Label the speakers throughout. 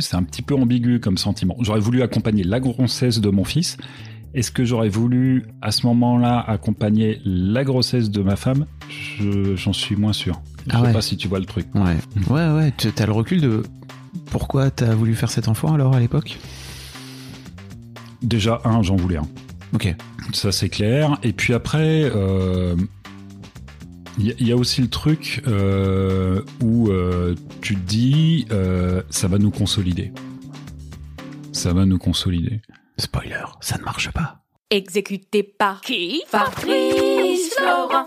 Speaker 1: C'est un petit peu ambigu comme sentiment. J'aurais voulu accompagner la grossesse de mon fils. Est-ce que j'aurais voulu à ce moment-là accompagner la grossesse de ma femme? Je- J'en suis moins sûr. Je
Speaker 2: Ah
Speaker 1: sais
Speaker 2: ouais.
Speaker 1: pas si tu vois le truc.
Speaker 2: Ouais, ouais, ouais. Tu as le recul de pourquoi t'as voulu faire cet enfant alors à l'époque?
Speaker 1: Déjà, un, j'en voulais un.
Speaker 2: Ok.
Speaker 1: Ça, c'est clair. Et puis après, euh, il y, a- il y a aussi le truc euh, où euh, tu te dis, euh, ça va nous consolider. Ça va nous consolider.
Speaker 2: Spoiler, ça ne marche pas.
Speaker 3: Exécuté par qui Fabrice Florent.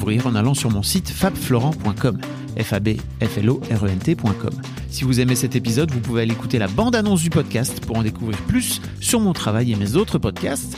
Speaker 2: en allant sur mon site fabflorent.com. f a b f l o r e n t.com. Si vous aimez cet épisode, vous pouvez aller écouter la bande-annonce du podcast pour en découvrir plus sur mon travail et mes autres podcasts.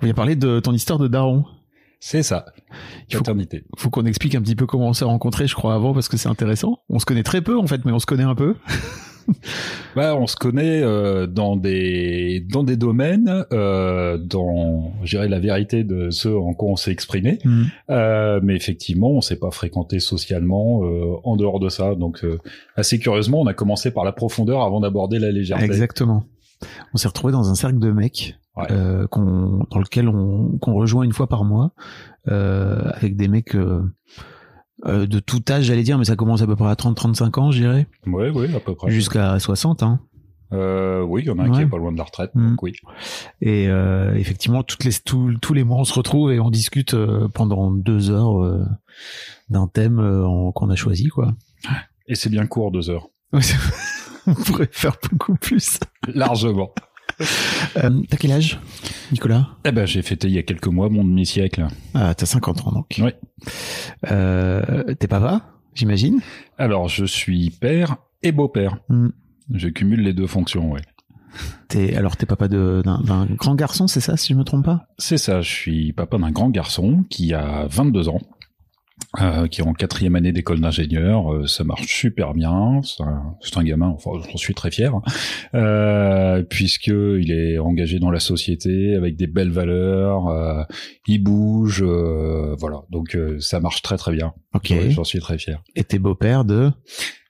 Speaker 2: On vient parler de ton histoire de daron.
Speaker 1: C'est ça.
Speaker 2: Il faut- qu'on explique un petit peu comment on s'est rencontrés, je crois, avant, parce que c'est intéressant. On se connaît très peu, en fait, mais on se connaît un peu.
Speaker 1: Bah, on se connaît euh, dans des dans des domaines, euh, dans, je dirais la vérité de ceux en quoi on s'est exprimé. Euh, mais effectivement, on s'est pas fréquenté socialement en dehors de ça. Donc, assez curieusement, on a commencé par la profondeur avant d'aborder la légèreté.
Speaker 2: Exactement. On s'est retrouvés dans un cercle de mecs,
Speaker 1: Ouais.
Speaker 2: euh, qu'on, dans lequel on, qu'on rejoint une fois par mois, euh, avec des mecs euh, de tout âge, j'allais dire, mais ça commence à peu près à 30-35 ans, je dirais,
Speaker 1: Ouais, ouais, à peu près.
Speaker 2: jusqu'à 60. Hein.
Speaker 1: Euh, oui, il y en a un qui est pas loin de la retraite.
Speaker 2: Mm.
Speaker 1: Donc oui.
Speaker 2: Et euh, effectivement, toutes les, tous- tous les mois, on se retrouve et on discute euh, pendant deux heures d'un thème qu'on a choisi, quoi.
Speaker 1: Et c'est bien court, deux heures.
Speaker 2: On pourrait faire beaucoup plus.
Speaker 1: Largement.
Speaker 2: Euh, t'as quel âge, Nicolas?
Speaker 1: Eh ben, j'ai fêté il y a quelques mois mon demi-siècle.
Speaker 2: Ah, t'as 50 ans donc.
Speaker 1: Oui.
Speaker 2: Euh, t'es papa, j'imagine?
Speaker 1: Alors, je suis père et beau-père.
Speaker 2: Mm.
Speaker 1: Je cumule les deux fonctions, ouais.
Speaker 2: T'es alors t'es papa de- d'un d'un grand garçon, c'est ça, si je me trompe pas?
Speaker 1: C'est ça, je suis papa d'un grand garçon qui a 22 ans, euh, qui est en quatrième année d'école d'ingénieur. Euh, ça marche super bien. C'est un, gamin, enfin, j'en suis très fier, euh, puisque il est engagé dans la société avec des belles valeurs. euh, il bouge, voilà. Donc ça marche très très bien.
Speaker 2: Ok.
Speaker 1: Ouais, J'en suis très fier.
Speaker 2: Et t'es beau-père de?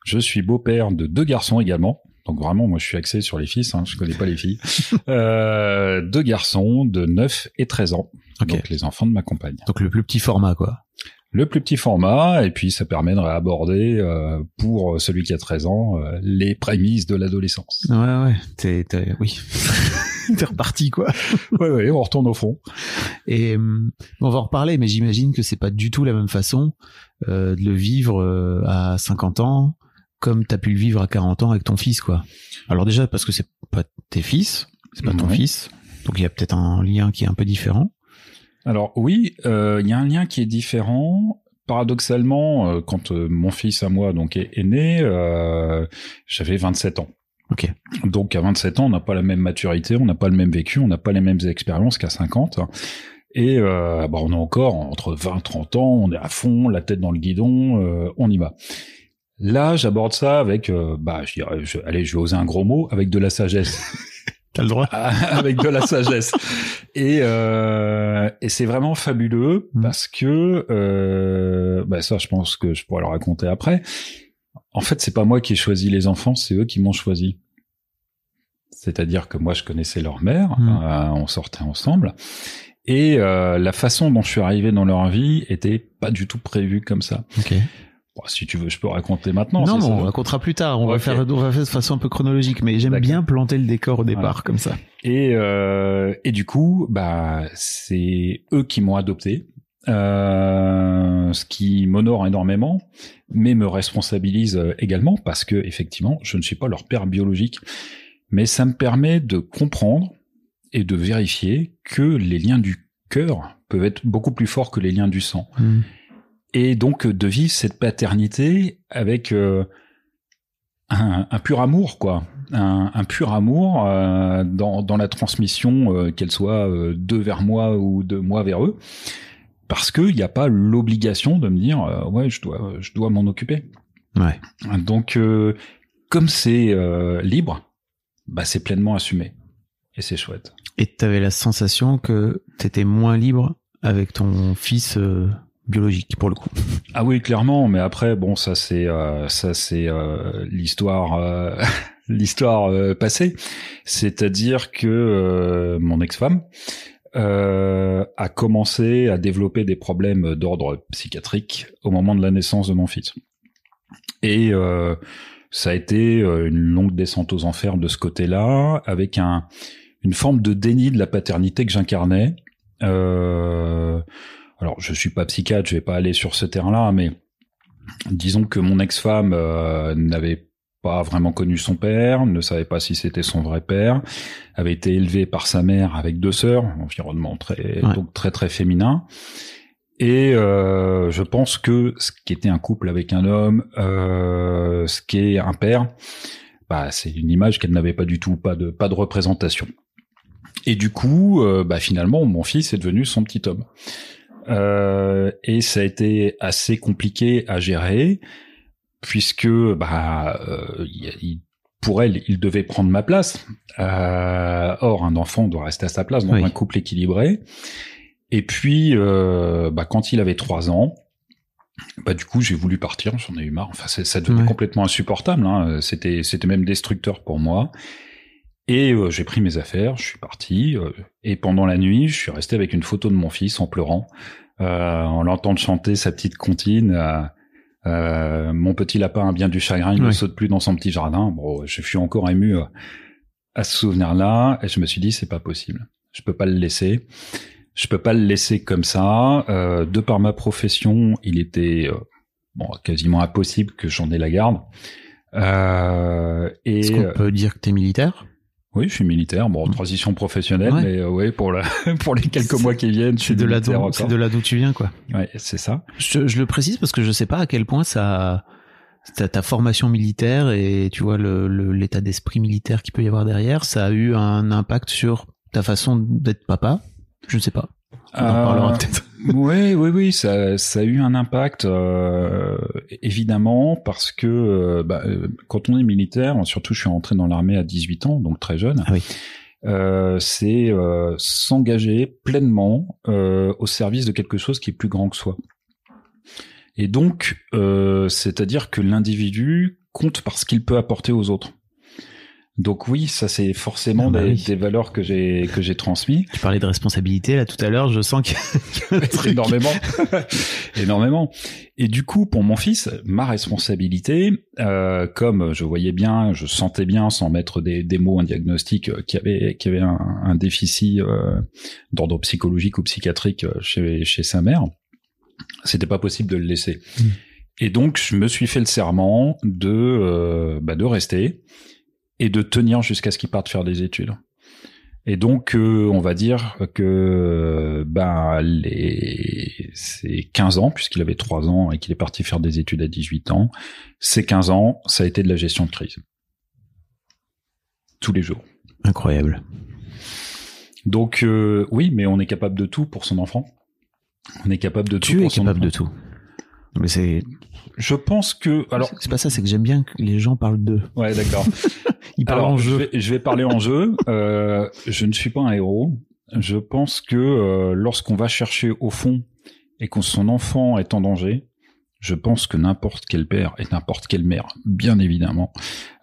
Speaker 1: Je suis beau-père de deux garçons également. Donc vraiment, moi, je suis axé sur les fils. Hein, je connais pas les filles. deux garçons de 9 et 13 ans.
Speaker 2: Ok.
Speaker 1: Donc les enfants de ma compagne.
Speaker 2: donc le plus petit format quoi.
Speaker 1: Le plus petit format, et puis ça permet d'aborder euh, pour celui qui a 13 ans euh, les prémices de l'adolescence.
Speaker 2: Ouais ouais. T'es t'es- oui. T'es reparti, quoi.
Speaker 1: ouais, ouais, on retourne au fond.
Speaker 2: Et hum, on va en reparler, mais j'imagine que c'est pas du tout la même façon euh, de le vivre euh, à 50 ans comme t'as pu le vivre à 40 ans avec ton fils, quoi. Alors déjà parce que c'est pas tes fils, c'est pas ton
Speaker 1: Ouais.
Speaker 2: fils, donc il y a peut-être un lien qui est un peu différent.
Speaker 1: Alors oui, euh, il y a un lien qui est différent. Paradoxalement, euh, quand euh, mon fils à moi donc est, est né, euh, j'avais 27 ans.
Speaker 2: Ok.
Speaker 1: Donc à 27 ans, on n'a pas la même maturité, on n'a pas le même vécu, on n'a pas les mêmes expériences qu'à 50. Et euh, bah, on est encore entre 20 30 ans, on est à fond, la tête dans le guidon, euh, on y va. Là, j'aborde ça avec, euh, bah, je dirais, je- allez, je vais oser un gros mot, avec de la sagesse.
Speaker 2: T'as le droit.
Speaker 1: avec de la sagesse. Et, euh, et c'est vraiment fabuleux
Speaker 2: Mhm.
Speaker 1: parce que euh, bah ça, je pense que je pourrais le raconter après. En fait, c'est pas moi qui ai choisi les enfants, c'est eux qui m'ont choisi. C'est-à-dire que moi, je connaissais leur mère,
Speaker 2: Mhm.
Speaker 1: euh, on sortait ensemble, et euh, la façon dont je suis arrivé dans leur vie était pas du tout prévue comme ça.
Speaker 2: Ok.
Speaker 1: Bon, si tu veux, je peux raconter maintenant.
Speaker 2: Non, on racontera plus tard. On va faire, on va faire de façon un peu chronologique, mais j'aime bien planter le décor au départ
Speaker 1: Voilà.
Speaker 2: comme ça.
Speaker 1: Et, euh, et du coup, bah, c'est eux qui m'ont adopté, euh, ce qui m'honore énormément, mais me responsabilise euh, également parce que effectivement, je ne suis pas leur père biologique, mais ça me permet de comprendre et de vérifier que les liens du cœur peuvent être beaucoup plus forts que les liens du sang et donc euh, de vivre cette paternité avec euh, un, un pur amour, quoi, un, un pur amour euh, dans, dans la transmission, euh, qu'elle soit d'eux vers moi ou de moi vers eux, parce qu'il n'y a pas l'obligation de me dire ouais je dois je dois m'en occuper.
Speaker 2: Ouais.
Speaker 1: Donc comme c'est libre, bah c'est pleinement assumé et c'est chouette.
Speaker 2: Et t'avais la sensation que t'étais moins libre avec ton fils biologique, pour le coup.
Speaker 1: Ah oui, clairement, mais après, bon, ça c'est euh, ça c'est euh, l'histoire euh, l'histoire euh, passée, c'est-à-dire que euh, mon ex-femme euh, a commencé à développer des problèmes d'ordre psychiatrique au moment de la naissance de mon fils, et ça a été une longue descente aux enfers de ce côté-là, avec un une forme de déni de la paternité que j'incarnais. Euh, alors, je suis pas psychiatre, je vais pas aller sur ce terrain-là, mais disons que mon ex-femme euh, n'avait pas vraiment connu son père, ne savait pas si c'était son vrai père, avait été élevée par sa mère avec deux sœurs, environnement très
Speaker 2: Ouais.
Speaker 1: donc très très féminin. Et euh, je pense que ce qui était un couple avec un homme, euh, ce qui est un père, bah, c'est une image qu'elle n'avait pas du tout, pas de pas de représentation. Et du coup, euh, bah, finalement, mon fils est devenu son petit homme. Euh, et ça a été assez compliqué à gérer puisque bah euh, il- pour elle il devait prendre ma place Euh, or un enfant doit rester à sa place dans
Speaker 2: Oui.
Speaker 1: un couple équilibré et puis bah, quand il avait trois ans bah du coup j'ai voulu partir j'en ai eu marre enfin ça devenait
Speaker 2: Ouais.
Speaker 1: complètement insupportable hein. c'était c'était même destructeur pour moi et euh, j'ai pris mes affaires, je suis parti. euh, et pendant la nuit, je suis resté avec une photo de mon fils en pleurant, euh, en l'entendant chanter sa petite comptine. euh, euh, mon petit lapin a bien du chagrin, il ne saute plus dans son petit jardin. Bon, je suis encore ému euh, à ce souvenir-là, et je me suis dit c'est pas possible. Je peux pas le laisser. Je peux pas le laisser comme ça. Euh, de par ma profession, il était bon quasiment impossible que j'en ai la garde. Euh, et
Speaker 2: Est-ce qu'on peut dire que t'es militaire?
Speaker 1: Oui, je suis militaire. Bon,
Speaker 2: Mm.
Speaker 1: transition professionnelle,
Speaker 2: Ouais.
Speaker 1: mais euh, ouais, pour la, pour les quelques mois qui viennent, je suis
Speaker 2: C'est de là d'où, c'est de là d'où tu viens, quoi.
Speaker 1: Ouais, c'est ça.
Speaker 2: Je, je le précise parce que je sais pas à quel point ça, ta, ta formation militaire et tu vois le, le- l'état d'esprit militaire qu'il peut y avoir derrière, ça a eu un impact sur ta façon d'être papa. Je ne sais pas. On en
Speaker 1: Euh,
Speaker 2: parlera peut-être.
Speaker 1: oui, oui, oui, ça, ça a eu un impact euh, évidemment parce que euh, bah, euh, quand on est militaire, surtout je suis rentré dans l'armée à 18 ans, donc très jeune.
Speaker 2: Ah oui.
Speaker 1: euh, c'est euh, s'engager pleinement euh, au service de quelque chose qui est plus grand que soi. Et donc, euh, c'est-à-dire que l'individu compte par ce qu'il peut apporter aux autres. Donc oui, ça c'est forcément
Speaker 2: Ah bah
Speaker 1: des,
Speaker 2: oui.
Speaker 1: des valeurs que j'ai que j'ai transmis.
Speaker 2: Tu parlais de responsabilité là tout à l'heure, je sens que,
Speaker 1: énormément, énormément. Et du coup, pour mon fils, ma responsabilité, euh, comme je voyais bien, je sentais bien, sans mettre des, des mots, un diagnostic, euh, qu'il y avait, qu'il y avait un, un déficit euh, d'ordre psychologique ou psychiatrique euh, chez, chez sa mère, c'était pas possible de le laisser.
Speaker 2: Mm.
Speaker 1: Et donc, je me suis fait le serment de, euh, bah, de rester et de tenir jusqu'à ce qu'il parte faire des études. Et donc, euh, on va dire que ben les ces 15 ans, puisqu'il avait 3 ans et qu'il est parti faire des études à 18 ans, ces 15 ans, ça a été de la gestion de crise. Tous les jours.
Speaker 2: incroyable.
Speaker 1: Donc euh, oui, mais on est capable de tout pour son enfant. On est capable de tout
Speaker 2: Tu es
Speaker 1: pour son
Speaker 2: capable
Speaker 1: enfant.
Speaker 2: de tout. Mais c'est
Speaker 1: Je pense que alors
Speaker 2: c'est pas ça, c'est que j'aime bien que les gens parlent d'eux.
Speaker 1: ouais d'accord.
Speaker 2: Ils parlent
Speaker 1: Alors,
Speaker 2: en
Speaker 1: je
Speaker 2: jeu.
Speaker 1: vais, je vais parler en jeu. Euh, je ne suis pas un héros. Je pense que euh, lorsqu'on va chercher au fond et que son enfant est en danger, je pense que n'importe quel père et n'importe quelle mère, bien évidemment,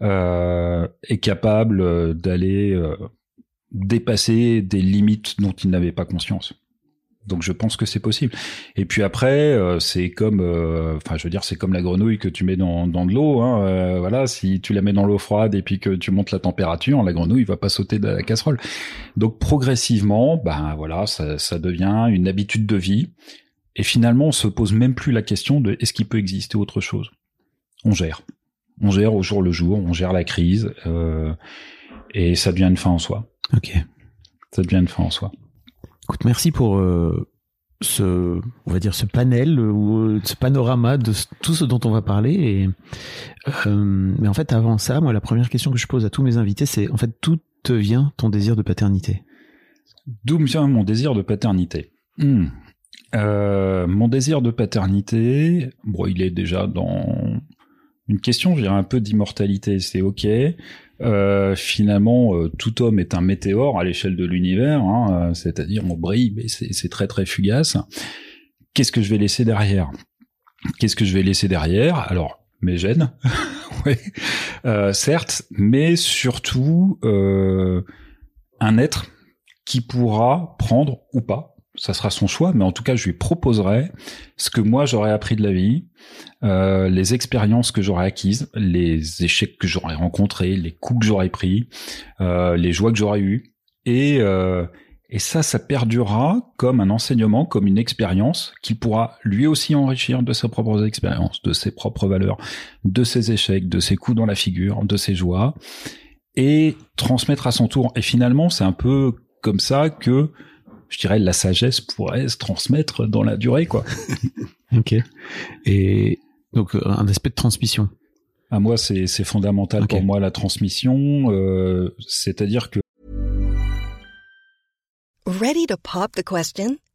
Speaker 1: euh, est capable euh, d'aller euh, dépasser des limites dont il n'avait pas conscience. Donc je pense que c'est possible. Et puis après, euh, c'est comme, euh, enfin je veux dire, c'est comme la grenouille que tu mets dans, dans de l'eau. Hein, euh, voilà, si tu la mets dans l'eau froide et puis que tu montes la température, la grenouille va pas sauter de la casserole. Donc progressivement, ben voilà, ça, ça devient une habitude de vie. Et finalement, on se pose même plus la question de est-ce qu'il peut exister autre chose? On gère, on gère au jour le jour, on gère la crise, et ça devient une fin en soi.
Speaker 2: Ok.
Speaker 1: Ça devient une fin en soi.
Speaker 2: Merci pour euh, ce, on va dire ce panel euh, ou euh, ce panorama de tout ce dont on va parler. Mais en fait, avant ça, moi, la première question que je pose à tous mes invités, c'est en fait, d'où te vient ton désir de paternité?
Speaker 1: D'où me vient mon désir de paternité? Hmm. Mon désir de paternité, bon, il est déjà dans une question, je dirais un peu d'immortalité. C'est ok. Euh, finalement, euh, tout homme est un météore à l'échelle de l'univers, hein, euh, c'est-à-dire on brille, mais c'est très très fugace. Qu'est-ce que je vais laisser derrière? Qu'est-ce que je vais laisser derrière? Alors, mes gènes, ouais, euh, certes, mais surtout euh, un être qui pourra prendre ou pas, ça sera son choix, mais en tout cas, je lui proposerai ce que moi j'aurais appris de la vie, euh, les expériences que j'aurais acquises, les échecs que j'aurais rencontrés, les coups que j'aurais pris, euh, les joies que j'aurais eues, et euh, et ça, ça perdurera comme un enseignement, comme une expérience qui pourra lui aussi enrichir de ses propres expériences, de ses propres valeurs, de ses échecs, de ses coups dans la figure, de ses joies, et transmettre à son tour. Et finalement, c'est un peu comme ça que je dirais la sagesse pourrait se transmettre dans la durée, quoi.
Speaker 2: Ok. Et donc euh, un aspect de transmission.
Speaker 1: À moi, c'est c'est fondamental pour moi la transmission, euh, c'est-à-dire que
Speaker 4: Ready to pop the question?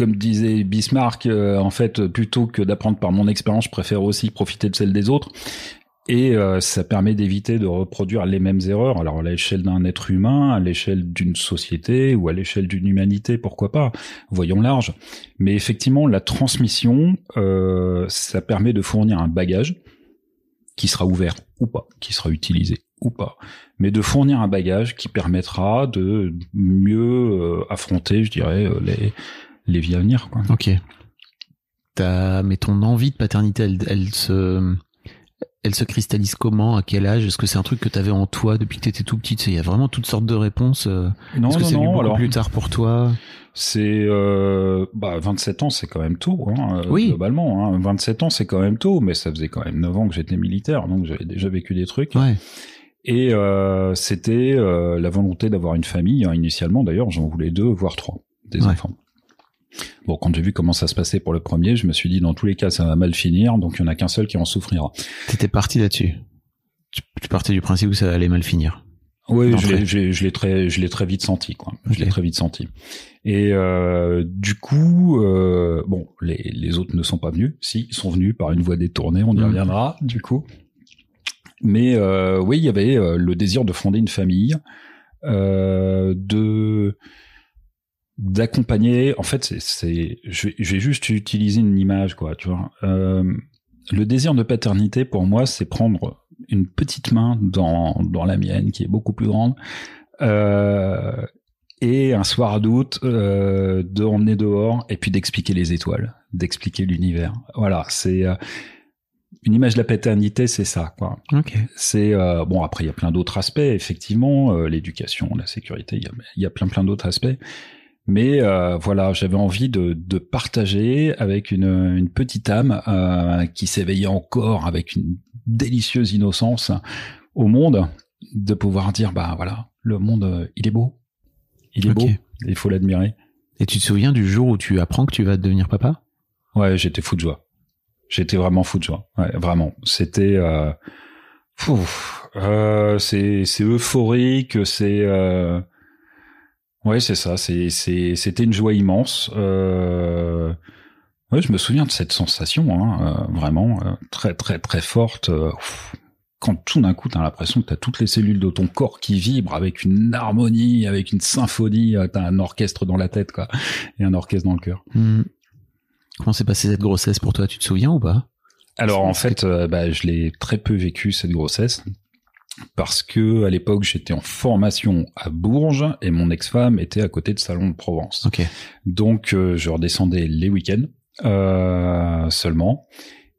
Speaker 1: Comme disait Bismarck, euh, en fait, plutôt que d'apprendre par mon expérience, je préfère aussi profiter de celle des autres. Et euh, ça permet d'éviter de reproduire les mêmes erreurs. Alors à l'échelle d'un être humain, à l'échelle d'une société ou à l'échelle d'une humanité, pourquoi pas? Voyons large. Mais effectivement, la transmission, euh, ça permet de fournir un bagage qui sera ouvert ou pas, qui sera utilisé ou pas, mais de fournir un bagage qui permettra de mieux euh, affronter, je dirais, euh, les les vies à venir. Quoi.
Speaker 2: Ok. T'as, mais ton envie de paternité, elle, elle se, elle se cristallise comment? À quel âge? Est-ce que c'est un truc que tu avais en toi depuis que tu étais tout petit Il y a vraiment toutes sortes de réponses. euh.
Speaker 1: Non,
Speaker 2: Est-ce que c'est beaucoup
Speaker 1: Alors,
Speaker 2: plus tard pour toi?
Speaker 1: C'est euh, bah 27 ans, c'est quand même tôt, hein,
Speaker 2: Oui.
Speaker 1: globalement. Hein. 27 ans, c'est quand même tôt, mais ça faisait quand même 9 ans que j'étais militaire, donc j'avais déjà vécu des trucs.
Speaker 2: Ouais.
Speaker 1: Et euh, c'était euh, la volonté d'avoir une famille. hein. Initialement, d'ailleurs, j'en voulais deux, voire trois, des
Speaker 2: Ouais.
Speaker 1: enfants. Bon, quand j'ai vu comment ça se passait pour le premier, je me suis dit, dans tous les cas, ça va mal finir, donc il n'y en a qu'un seul qui en souffrira.
Speaker 2: T'étais parti là-dessus. Tu, tu partais du principe que ça allait mal finir.
Speaker 1: Oui, je l'ai, très, je l'ai très vite senti, quoi. Je l'ai très vite senti. Et euh, du coup, euh, bon, les, les autres ne sont pas venus. Si, ils sont venus par une voie détournée, on y
Speaker 2: Mhm.
Speaker 1: reviendra, du coup. Mais euh, oui, il y avait euh, le désir de fonder une famille, euh, de d'accompagner. En fait, c'est, je, vais, juste utiliser une image, quoi. Tu vois. Le désir de paternité, pour moi, c'est prendre une petite main dans, dans la mienne, qui est beaucoup plus grande, et un soir d'août, de emmener dehors, et puis d'expliquer les étoiles, d'expliquer l'univers. Voilà, c'est une image de la paternité, c'est ça, quoi. C'est euh, bon. Après, il y a plein d'autres aspects, effectivement, euh, l'éducation, la sécurité. Il y y a plein, plein d'autres aspects. Mais euh, voilà, j'avais envie de, de partager avec une, une petite âme qui s'éveillait encore avec une délicieuse innocence au monde, de pouvoir dire bah voilà, le monde, il est beau, il est beau, il faut l'admirer.
Speaker 2: Et tu te souviens du jour où tu apprends que tu vas devenir papa?
Speaker 1: Ouais, j'étais fou de joie. J'étais vraiment fou de joie. Ouais, vraiment. C'était, euh, euh, c'est, euphorique. C'est, euh, ouais, c'est ça. C'est, c'est, c'était une joie immense. Euh, ouais, je me souviens de cette sensation, hein, euh, vraiment euh, très, très, très forte. euh, quand tout d'un coup, t'as l'impression que t'as toutes les cellules de ton corps qui vibrent avec une harmonie, avec une symphonie. euh, T'as un orchestre dans la tête, quoi, et un orchestre dans le cœur.
Speaker 2: Hmm. Comment s'est passée cette grossesse pour toi? Tu te souviens ou pas?
Speaker 1: Alors en fait, euh, bah, je l'ai très peu vécu cette grossesse parce que à l'époque j'étais en formation à Bourges et mon ex-femme était à côté de Salon de Provence. Donc euh, je redescendais les week-ends euh, seulement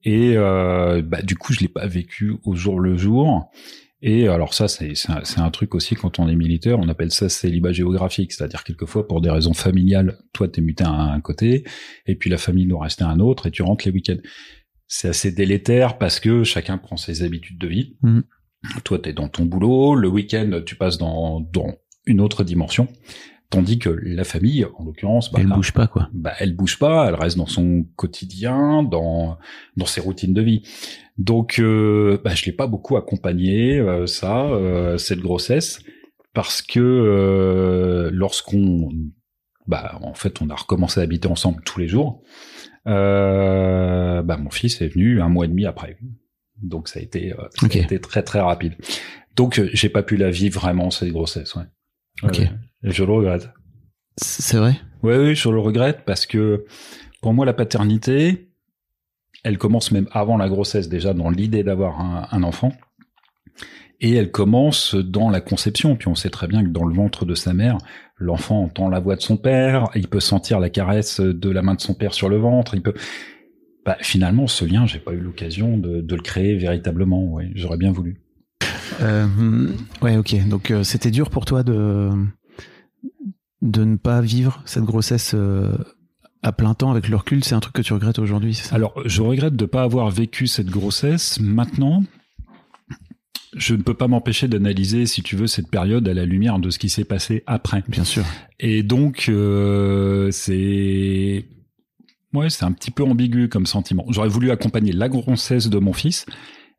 Speaker 1: et bah, du coup je l'ai pas vécu au jour le jour. Et alors ça, c'est c'est un, un truc aussi quand on est militaire, on appelle ça célibat géographique, c'est-à-dire quelquefois pour des raisons familiales, toi t'es muté à un côté, et puis la famille doit rester à un autre, et tu rentres les week-ends. C'est assez délétère parce que chacun prend ses habitudes de vie.
Speaker 2: Mhm.
Speaker 1: Toi t'es dans ton boulot, le week-end tu passes dans, dans une autre dimension, tandis que la famille, en l'occurrence, bah,
Speaker 2: Elle
Speaker 1: là,
Speaker 2: bouge pas quoi.
Speaker 1: bah, elle bouge pas, elle reste dans son quotidien, dans dans ses routines de vie. Donc, euh, bah, je l'ai pas beaucoup accompagné euh, ça, euh, cette grossesse, parce que euh, lorsqu'on, bah, en fait, on a recommencé à habiter ensemble tous les jours. Euh, bah, mon fils est venu un mois et demi après, donc ça a été, euh, ça a été très très rapide. Donc, j'ai pas pu la vivre vraiment cette grossesse. Ouais.
Speaker 2: Ok.
Speaker 1: Ouais, je le regrette.
Speaker 2: C'est vrai?
Speaker 1: Oui, oui, je le regrette parce que pour moi, la paternité, elle commence même avant la grossesse, déjà dans l'idée d'avoir un, un enfant. Et elle commence dans la conception. Puis on sait très bien que dans le ventre de sa mère, l'enfant entend la voix de son père, il peut sentir la caresse de la main de son père sur le ventre, il peut... Bah, finalement, ce lien, j'ai pas eu l'occasion de, de le créer véritablement. Ouais, j'aurais bien voulu.
Speaker 2: Euh, ouais, ok. Donc euh, c'était dur pour toi de de ne pas vivre cette grossesse euh, à plein temps avec le recul? C'est un truc que tu regrettes aujourd'hui, c'est ça?
Speaker 1: Alors, je regrette de pas avoir vécu cette grossesse. Maintenant, je ne peux pas m'empêcher d'analyser, si tu veux, cette période à la lumière de ce qui s'est passé après.
Speaker 2: Bien sûr.
Speaker 1: Et donc, euh, c'est... Ouais, c'est un petit peu ambigu comme sentiment. J'aurais voulu accompagner la grossesse de mon fils.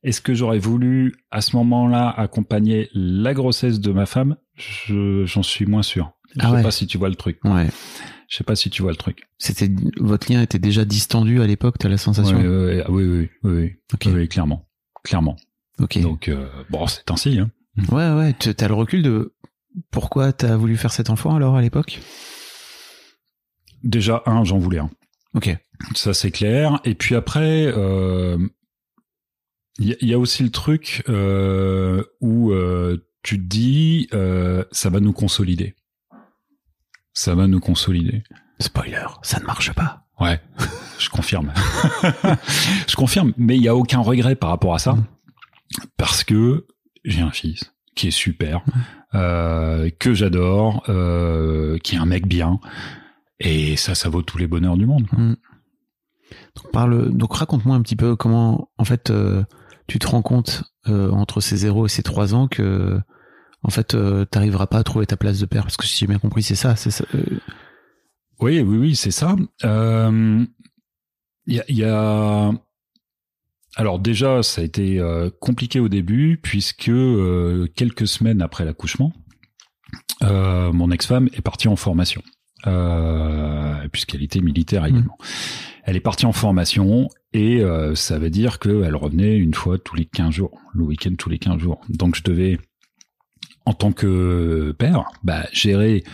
Speaker 1: Est-ce que j'aurais voulu, à ce moment-là, accompagner la grossesse de ma femme? Je- J'en suis moins sûr. Je
Speaker 2: Ah
Speaker 1: sais
Speaker 2: ouais.
Speaker 1: pas si tu vois le truc.
Speaker 2: Ouais.
Speaker 1: Je sais pas si tu vois le truc.
Speaker 2: C'était votre lien était déjà distendu à l'époque. T'as la sensation?
Speaker 1: Ouais. Ah oui, oui, oui, oui, oui, oui, clairement, clairement.
Speaker 2: Ok.
Speaker 1: Donc, euh, bon, c'est ainsi. Hein.
Speaker 2: Ouais, ouais. T'as le recul de pourquoi t'as voulu faire cet enfant alors à l'époque?
Speaker 1: Déjà, un, j'en voulais un.
Speaker 2: Ok.
Speaker 1: Ça, c'est clair. Et puis après, euh, il y, a- il y a aussi le truc euh, où euh, tu te dis, euh, ça va nous consolider. Ça va nous consolider.
Speaker 2: Spoiler, ça ne marche pas.
Speaker 1: Ouais, je confirme. je confirme, mais il y a aucun regret par rapport à ça,
Speaker 2: Mm.
Speaker 1: parce que j'ai un fils qui est super, euh, que j'adore, euh, qui est un mec bien, et ça, ça vaut tous les bonheurs du monde.
Speaker 2: Donc, parle, donc raconte-moi un petit peu comment, en fait, euh, tu te rends compte euh, entre ces 0 et ces 3 ans que, en fait, euh, t'arriveras pas à trouver ta place de père. Parce que si j'ai bien compris, c'est ça. C'est ça euh,
Speaker 1: Oui, oui, oui, c'est ça. Euh, Il y, a, il y a- Alors déjà, ça a été euh, compliqué au début, puisque euh, quelques semaines après l'accouchement, euh, mon ex-femme est partie en formation, euh, puisqu'elle était militaire également. Elle est partie en formation, et euh, ça veut dire qu'elle revenait une fois tous les 15 jours, le week-end tous les 15 jours. Donc je devais, en tant que père, bah, gérer...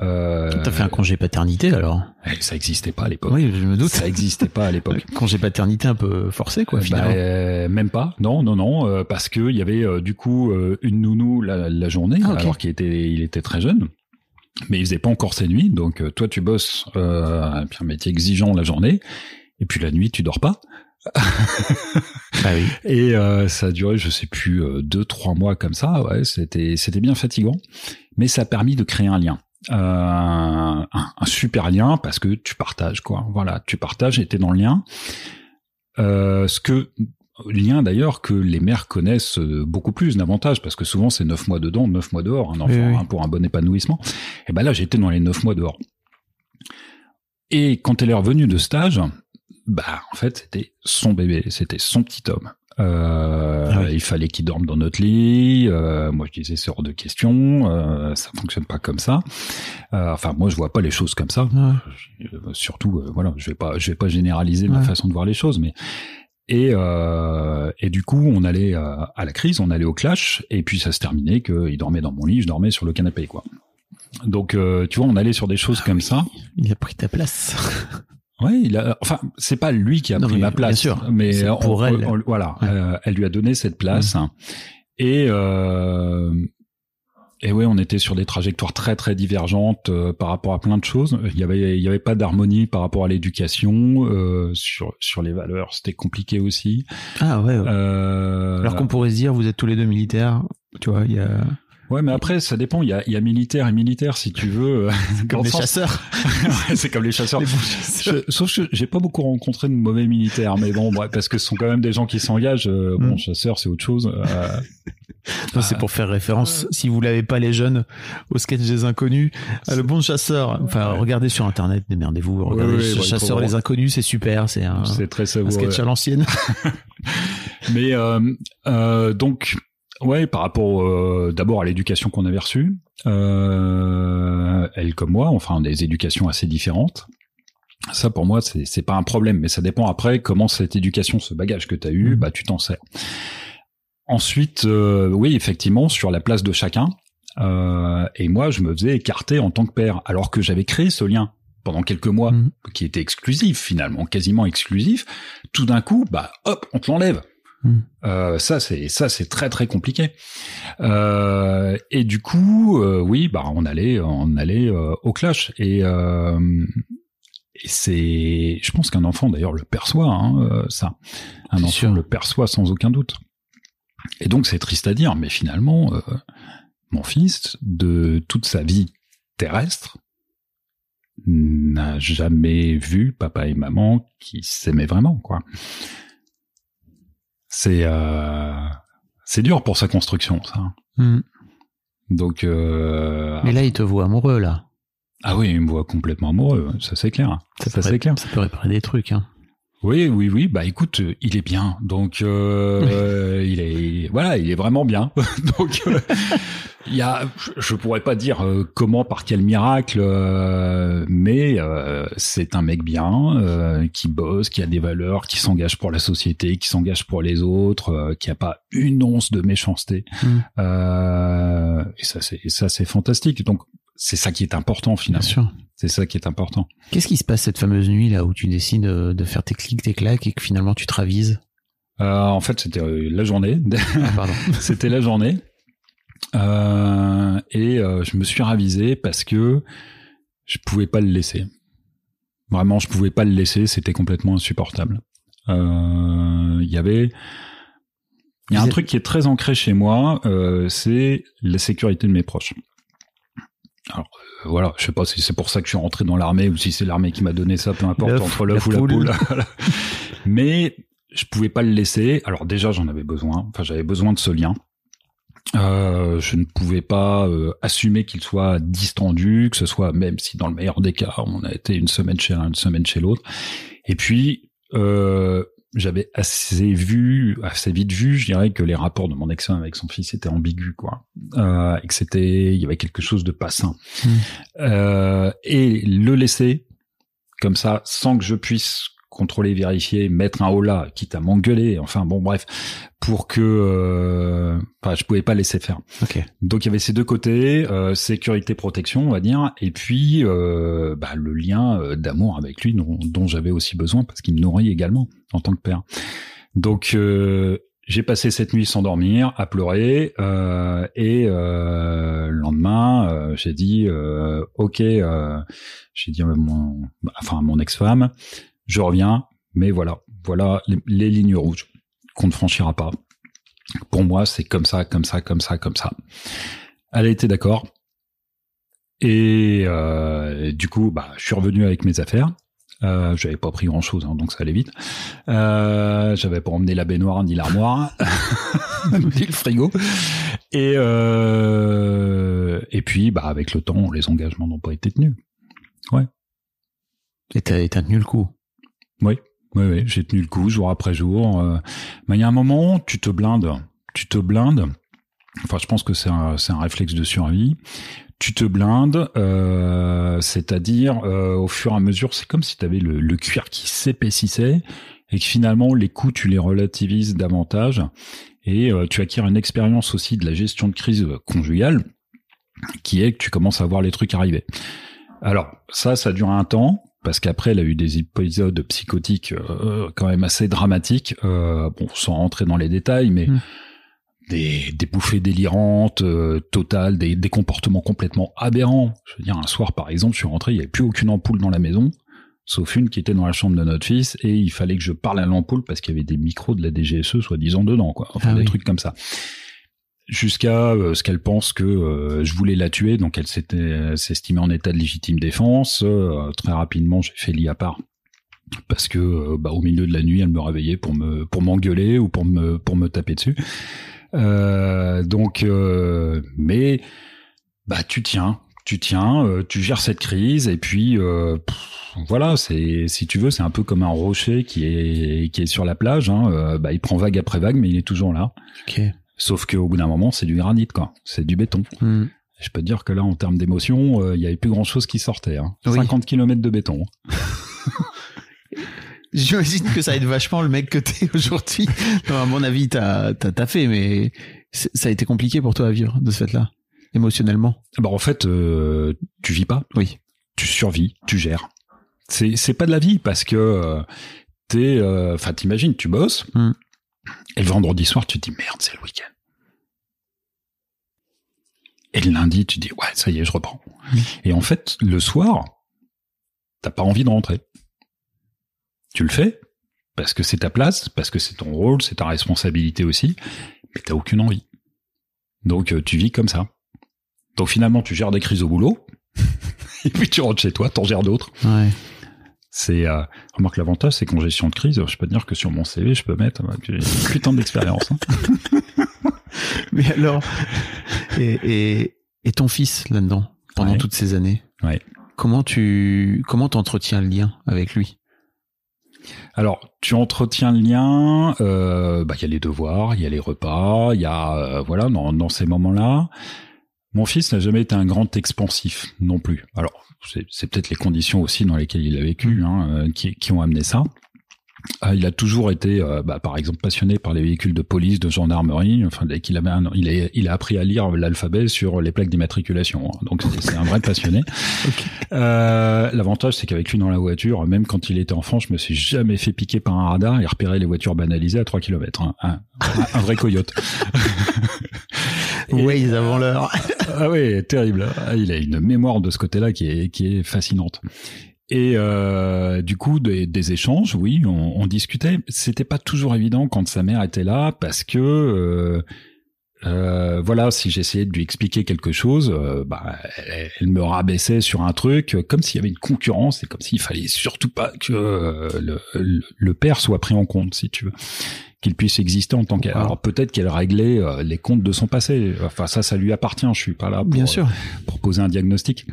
Speaker 1: Euh,
Speaker 2: T'as fait un congé paternité alors?
Speaker 1: Eh, Ça existait pas à l'époque.
Speaker 2: Oui, je me doute.
Speaker 1: Ça existait pas à l'époque.
Speaker 2: Congé paternité un peu forcé, quoi,
Speaker 1: Bah,
Speaker 2: finalement.
Speaker 1: euh, même pas. Non, non, non, euh, parce que il y avait euh, du coup une nounou la, la journée,
Speaker 2: Ah, ok.
Speaker 1: alors qu'il était, il était très jeune. Mais il faisait pas encore ses nuits, donc toi tu bosses un métier exigeant la journée, et puis la nuit tu dors pas.
Speaker 2: Oui.
Speaker 1: Et euh, ça a duré, je sais plus, euh, deux, trois mois comme ça. Ouais, c'était, c'était bien fatigant, mais ça a permis de créer un lien, Euh, un, un super lien parce que tu partages quoi. Voilà, tu partages et t'es dans le lien. Euh, ce que lien d'ailleurs que les mères connaissent beaucoup plus davantage parce que souvent c'est neuf mois dedans, neuf mois dehors, un enfant
Speaker 2: Oui, oui.
Speaker 1: hein, pour un bon épanouissement. Et ben là j'étais dans les neuf mois dehors. Et quand elle est revenue de stage, bah en fait c'était son bébé, c'était son petit homme. Euh,
Speaker 2: Ah oui.
Speaker 1: Il fallait qu'il dorme dans notre lit. Euh, moi je disais c'est hors de question, euh, ça fonctionne pas comme ça. Euh, enfin moi je vois pas les choses comme ça.
Speaker 2: Ouais.
Speaker 1: Surtout voilà je vais pas je vais pas généraliser ma façon de voir les choses mais et et du coup on allait à la crise on allait au clash et puis ça se terminait que il dormait dans mon lit je dormais sur le canapé quoi donc tu vois on allait sur des choses
Speaker 2: Ah
Speaker 1: comme
Speaker 2: oui.
Speaker 1: ça
Speaker 2: Il a pris ta place.
Speaker 1: ouais il a enfin c'est pas lui qui a
Speaker 2: Non,
Speaker 1: pris ma
Speaker 2: bien
Speaker 1: place
Speaker 2: sûr.
Speaker 1: mais on-
Speaker 2: pour
Speaker 1: on-
Speaker 2: elle.
Speaker 1: on- voilà
Speaker 2: Ouais.
Speaker 1: euh, elle lui a donné cette place et euh, et ouais, on était sur des trajectoires très très divergentes euh, par rapport à plein de choses. Il y avait il y avait pas d'harmonie par rapport à l'éducation, euh, sur sur les valeurs, c'était compliqué aussi.
Speaker 2: Ah ouais. ouais.
Speaker 1: Euh,
Speaker 2: Alors qu'on pourrait se dire, vous êtes tous les deux militaires. Tu vois, il y a
Speaker 1: ouais, mais après ça dépend. Il y a il y a militaire et militaire si tu veux. euh,
Speaker 2: comme
Speaker 1: le
Speaker 2: les
Speaker 1: sens-
Speaker 2: chasseurs.
Speaker 1: Ouais, c'est comme les chasseurs.
Speaker 2: Les bons chasseurs.
Speaker 1: Je- sauf que j'ai pas beaucoup rencontré de mauvais militaires, mais bon, ouais, parce que ce sont quand même des gens qui s'engagent. euh, Bon,
Speaker 2: Mm.
Speaker 1: chasseur, c'est autre chose. euh,
Speaker 2: Non, c'est pour faire référence, si vous l'avez pas les jeunes, au sketch des inconnus, à le bon chasseur. Enfin, regardez sur internet, démerdez-vous, regardez
Speaker 1: oui,
Speaker 2: chasseur les inconnus, c'est super, c'est un,
Speaker 1: c'est très
Speaker 2: un
Speaker 1: savoureux.
Speaker 2: sketch à l'ancienne.
Speaker 1: Mais euh, euh, donc, ouais, par rapport euh, d'abord à l'éducation qu'on avait reçue, euh, elle comme moi, enfin des éducations assez différentes. Ça pour moi c'est c'est pas un problème, mais ça dépend après comment cette éducation, ce bagage que tu as eu,
Speaker 2: Mhm.
Speaker 1: bah tu t'en sers. Ensuite, euh, oui effectivement sur la place de chacun. euh, et moi je me faisais écarter en tant que père, alors que j'avais créé ce lien pendant quelques mois
Speaker 2: Mhm.
Speaker 1: qui était exclusif finalement, quasiment exclusif. Tout d'un coup, bah hop, on te l'enlève. Euh, ça c'est ça c'est très très compliqué. Euh, et du coup, euh, oui, bah on allait on allait euh, au clash et, euh, et c'est, je pense qu'un enfant d'ailleurs le perçoit hein, euh, ça. Un enfant
Speaker 2: sûr.
Speaker 1: le perçoit sans aucun doute. Et donc c'est triste à dire, mais finalement, euh, mon fils de toute sa vie terrestre n'a jamais vu papa et maman qui s'aimaient vraiment quoi. C'est euh, c'est dur pour sa construction ça.
Speaker 2: Hmm.
Speaker 1: Donc euh,
Speaker 2: Mais là, il te voit amoureux, là.
Speaker 1: ah oui, il me voit complètement amoureux, ça c'est clair. Ça, c'est clair.
Speaker 2: Ça peut réparer des trucs, hein.
Speaker 1: Oui, oui, oui. Bah écoute, il est bien. Donc euh, il est voilà, il est vraiment bien. Donc euh, il y a, je- pourrais pas dire euh, comment, par quel miracle, euh, mais euh, c'est un mec bien euh, qui bosse, qui a des valeurs, qui s'engage pour la société, qui s'engage pour les autres, euh, qui a pas une once de méchanceté.
Speaker 2: Mm.
Speaker 1: Euh, et ça c'est et ça c'est fantastique. Donc c'est ça qui est important
Speaker 2: Bien
Speaker 1: finalement.
Speaker 2: sûr.
Speaker 1: C'est ça qui est important.
Speaker 2: Qu'est-ce qui se passe cette fameuse nuit, là, où tu décides de, de faire tes clics, tes claques, et que finalement tu te ravises?
Speaker 1: Euh, en fait, c'était euh, la journée.
Speaker 2: Ah, pardon.
Speaker 1: C'était la journée. Euh, et euh, je me suis ravisé parce que je pouvais pas le laisser. Vraiment, je pouvais pas le laisser, c'était complètement insupportable. Euh, Il y avait, il y a
Speaker 2: Vous
Speaker 1: un
Speaker 2: êtes-
Speaker 1: truc qui est très ancré chez moi, euh, c'est la sécurité de mes proches. Alors euh, voilà, je sais pas si c'est pour ça que je suis rentré dans l'armée ou si c'est l'armée qui m'a donné ça, peu importe, entre l'œuf ou la
Speaker 2: poule.
Speaker 1: Mais je pouvais pas le laisser. Alors déjà, j'en avais besoin. Enfin, j'avais besoin de ce lien. Euh, je ne pouvais pas euh, assumer qu'il soit distendu, que ce soit même si dans le meilleur des cas, on a été une semaine chez l'un, une semaine chez l'autre. Et puis, euh, j'avais assez vu, assez vite vu, je dirais que les rapports de mon ex-femme avec son fils étaient ambigus, quoi, euh, et que c'était, il y avait quelque chose de pas sain.
Speaker 2: Mm.
Speaker 1: Euh, et le laisser comme ça, sans que je puisse contrôler, vérifier, mettre un holà, quitte à m'engueuler, enfin bon, bref, pour que, euh, enfin, je pouvais pas laisser faire.
Speaker 2: Ok.
Speaker 1: Donc il y avait ces deux côtés, euh, sécurité, protection, on va dire, et puis euh, bah, le lien euh, d'amour avec lui dont, dont j'avais aussi besoin parce qu'il me nourrit également en tant que père. Donc euh, j'ai passé cette nuit sans dormir, à pleurer, euh, et euh, le lendemain euh, j'ai dit euh, ok, euh, j'ai dit à mon, enfin à mon ex-femme, je reviens, mais voilà, voilà les, les lignes rouges qu'on ne franchira pas. Pour moi, c'est comme ça, comme ça, comme ça, comme ça. Elle a été d'accord. Et euh, du coup, bah, je suis revenu avec mes affaires. Euh, j'avais pas pris grand chose, donc ça allait vite. Euh, j'avais pas emmené la baignoire ni l'armoire, ni le frigo. Et euh, et puis, bah, avec le temps, les engagements n'ont pas été tenus.
Speaker 2: Et t'as et t'as tenu le coup.
Speaker 1: Oui, oui, oui, j'ai tenu le coup jour après jour. euh, Mais il y a un moment, tu te blindes, tu te blindes. Enfin, je pense que c'est un, un réflexe de survie. Tu te blindes, euh, c'est-à-dire euh, au fur et à mesure, c'est comme si tu avais le, le cuir qui s'épaississait et que finalement les coups tu les relativises davantage et euh, tu acquiers une expérience aussi de la gestion de crise conjugale qui est que tu commences à voir les trucs arriver. Alors ça, ça dure un temps parce qu'après, elle a eu des épisodes psychotiques euh, quand même assez dramatiques. Euh, bon, sans rentrer dans les détails, mais
Speaker 2: Mm.
Speaker 1: des, des bouffées délirantes, euh, totales, des, des comportements complètement aberrants. Je veux dire, un soir, par exemple, je suis rentré, il n'y avait plus aucune ampoule dans la maison, sauf une qui était dans la chambre de notre fils, et il fallait que je parle à l'ampoule parce qu'il y avait des micros de la DGSE, soi-disant, dedans, quoi. Enfin,
Speaker 2: Ah
Speaker 1: des
Speaker 2: oui.
Speaker 1: trucs comme ça jusqu'à euh, ce qu'elle pense que euh, je voulais la tuer, donc elle s'était euh, s'estimait en état de légitime défense. Très rapidement, j'ai fait lit à part parce que bah, au milieu de la nuit, elle me réveillait pour me pour m'engueuler ou pour me taper dessus. Donc, mais bah tu tiens, tu tiens, tu gères cette crise et puis voilà, c'est si tu veux, c'est un peu comme un rocher qui est qui est sur la plage. Hein, bah il prend vague après vague, mais il est toujours là. Sauf qu'au bout d'un moment, c'est du granit, quoi. C'est du béton.
Speaker 2: Hmm.
Speaker 1: Je peux te dire que là, en termes d'émotion, euh, il y avait plus grand chose qui sortait. Hein.
Speaker 2: Oui.
Speaker 1: 50 km de béton.
Speaker 2: J'imagine que ça aide vachement le mec que t'es aujourd'hui. À mon avis, t'as fait, mais ça a été compliqué pour toi à vivre de ce fait-là, émotionnellement.
Speaker 1: Bah, en fait, euh, tu vis pas.
Speaker 2: Oui.
Speaker 1: Tu survis, tu gères. C'est, pas de la vie parce que euh, t'es, enfin, t'imagines, tu bosses.
Speaker 2: Mm.
Speaker 1: Et le vendredi soir, tu te dis merde, c'est le week-end. Et le lundi, tu dis ouais, ça y est, je reprends. Et en fait, le soir, t'as pas envie de rentrer. Tu le fais parce que c'est ta place, parce que c'est ton rôle, c'est ta responsabilité aussi, mais t'as aucune envie. Donc euh, tu vis comme ça. Donc finalement, tu gères des crises au boulot, et puis tu rentres chez toi, t'en gères d'autres.
Speaker 2: Ouais.
Speaker 1: C'est euh, remarque l'avantage, c'est qu'en gestion de crise, je peux te dire que sur mon CV, je peux mettre euh, une putain d'expérience. hein.
Speaker 2: Mais alors, et, et, et ton fils là-dedans, pendant
Speaker 1: Ouais.
Speaker 2: toutes ces années,
Speaker 1: Ouais.
Speaker 2: comment tu comment t'entretiens le lien avec lui?
Speaker 1: Alors, tu entretiens le lien. euh, bah, il y a les devoirs, il y a les repas, il y a euh, voilà dans, dans ces moments-là. Mon fils n'a jamais été un grand expansif non plus. Alors, c'est peut-être les conditions aussi dans lesquelles il a vécu hein, euh, qui, qui ont amené ça. Euh, il a toujours été, euh, bah, par exemple, passionné par les véhicules de police, de gendarmerie. Enfin, dès qu'il avait un, il, a, il a appris à lire l'alphabet sur les plaques d'immatriculation. hein. Donc, c'est un vrai passionné. Euh, L'avantage, c'est qu'avec lui dans la voiture, même quand il était enfant, je me suis jamais fait piquer par un radar et repérer les voitures banalisées à 3 km. Un, un- un vrai coyote. Et-
Speaker 2: Waze avant l'heure.
Speaker 1: ah oui, terrible. Ah, Il a une mémoire de ce côté-là qui est, qui est fascinante. Et euh, du coup, des, des échanges, oui, on, on discutait. C'était pas toujours évident quand sa mère était là, parce que euh, euh, voilà, si j'essayais de lui expliquer quelque chose, euh, bah, elle, elle me rabaissait sur un truc, comme s'il y avait une concurrence et comme s'il fallait surtout pas que euh, le, le, le père soit pris en compte, si tu veux, qu'il puisse exister en tant qu'elle. Alors peut-être qu'elle réglait euh, les comptes de son passé. Enfin, ça, ça lui appartient. Je suis pas là pour,
Speaker 2: Bien sûr.
Speaker 1: pour poser un diagnostic.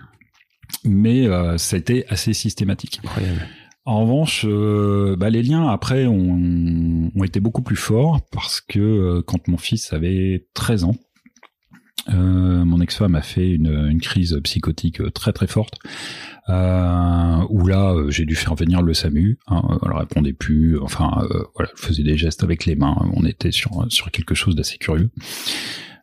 Speaker 1: Mais euh, c'était assez systématique.
Speaker 2: Incroyable.
Speaker 1: En revanche, euh, bah, les liens après ont, ont été beaucoup plus forts parce que euh, quand mon fils avait 13 ans, mon ex-femme a fait une, une crise psychotique très très forte où là j'ai dû faire venir le SAMU. Hein, elle répondait plus. Enfin voilà, je faisais des gestes avec les mains. On était sur sur quelque chose d'assez curieux.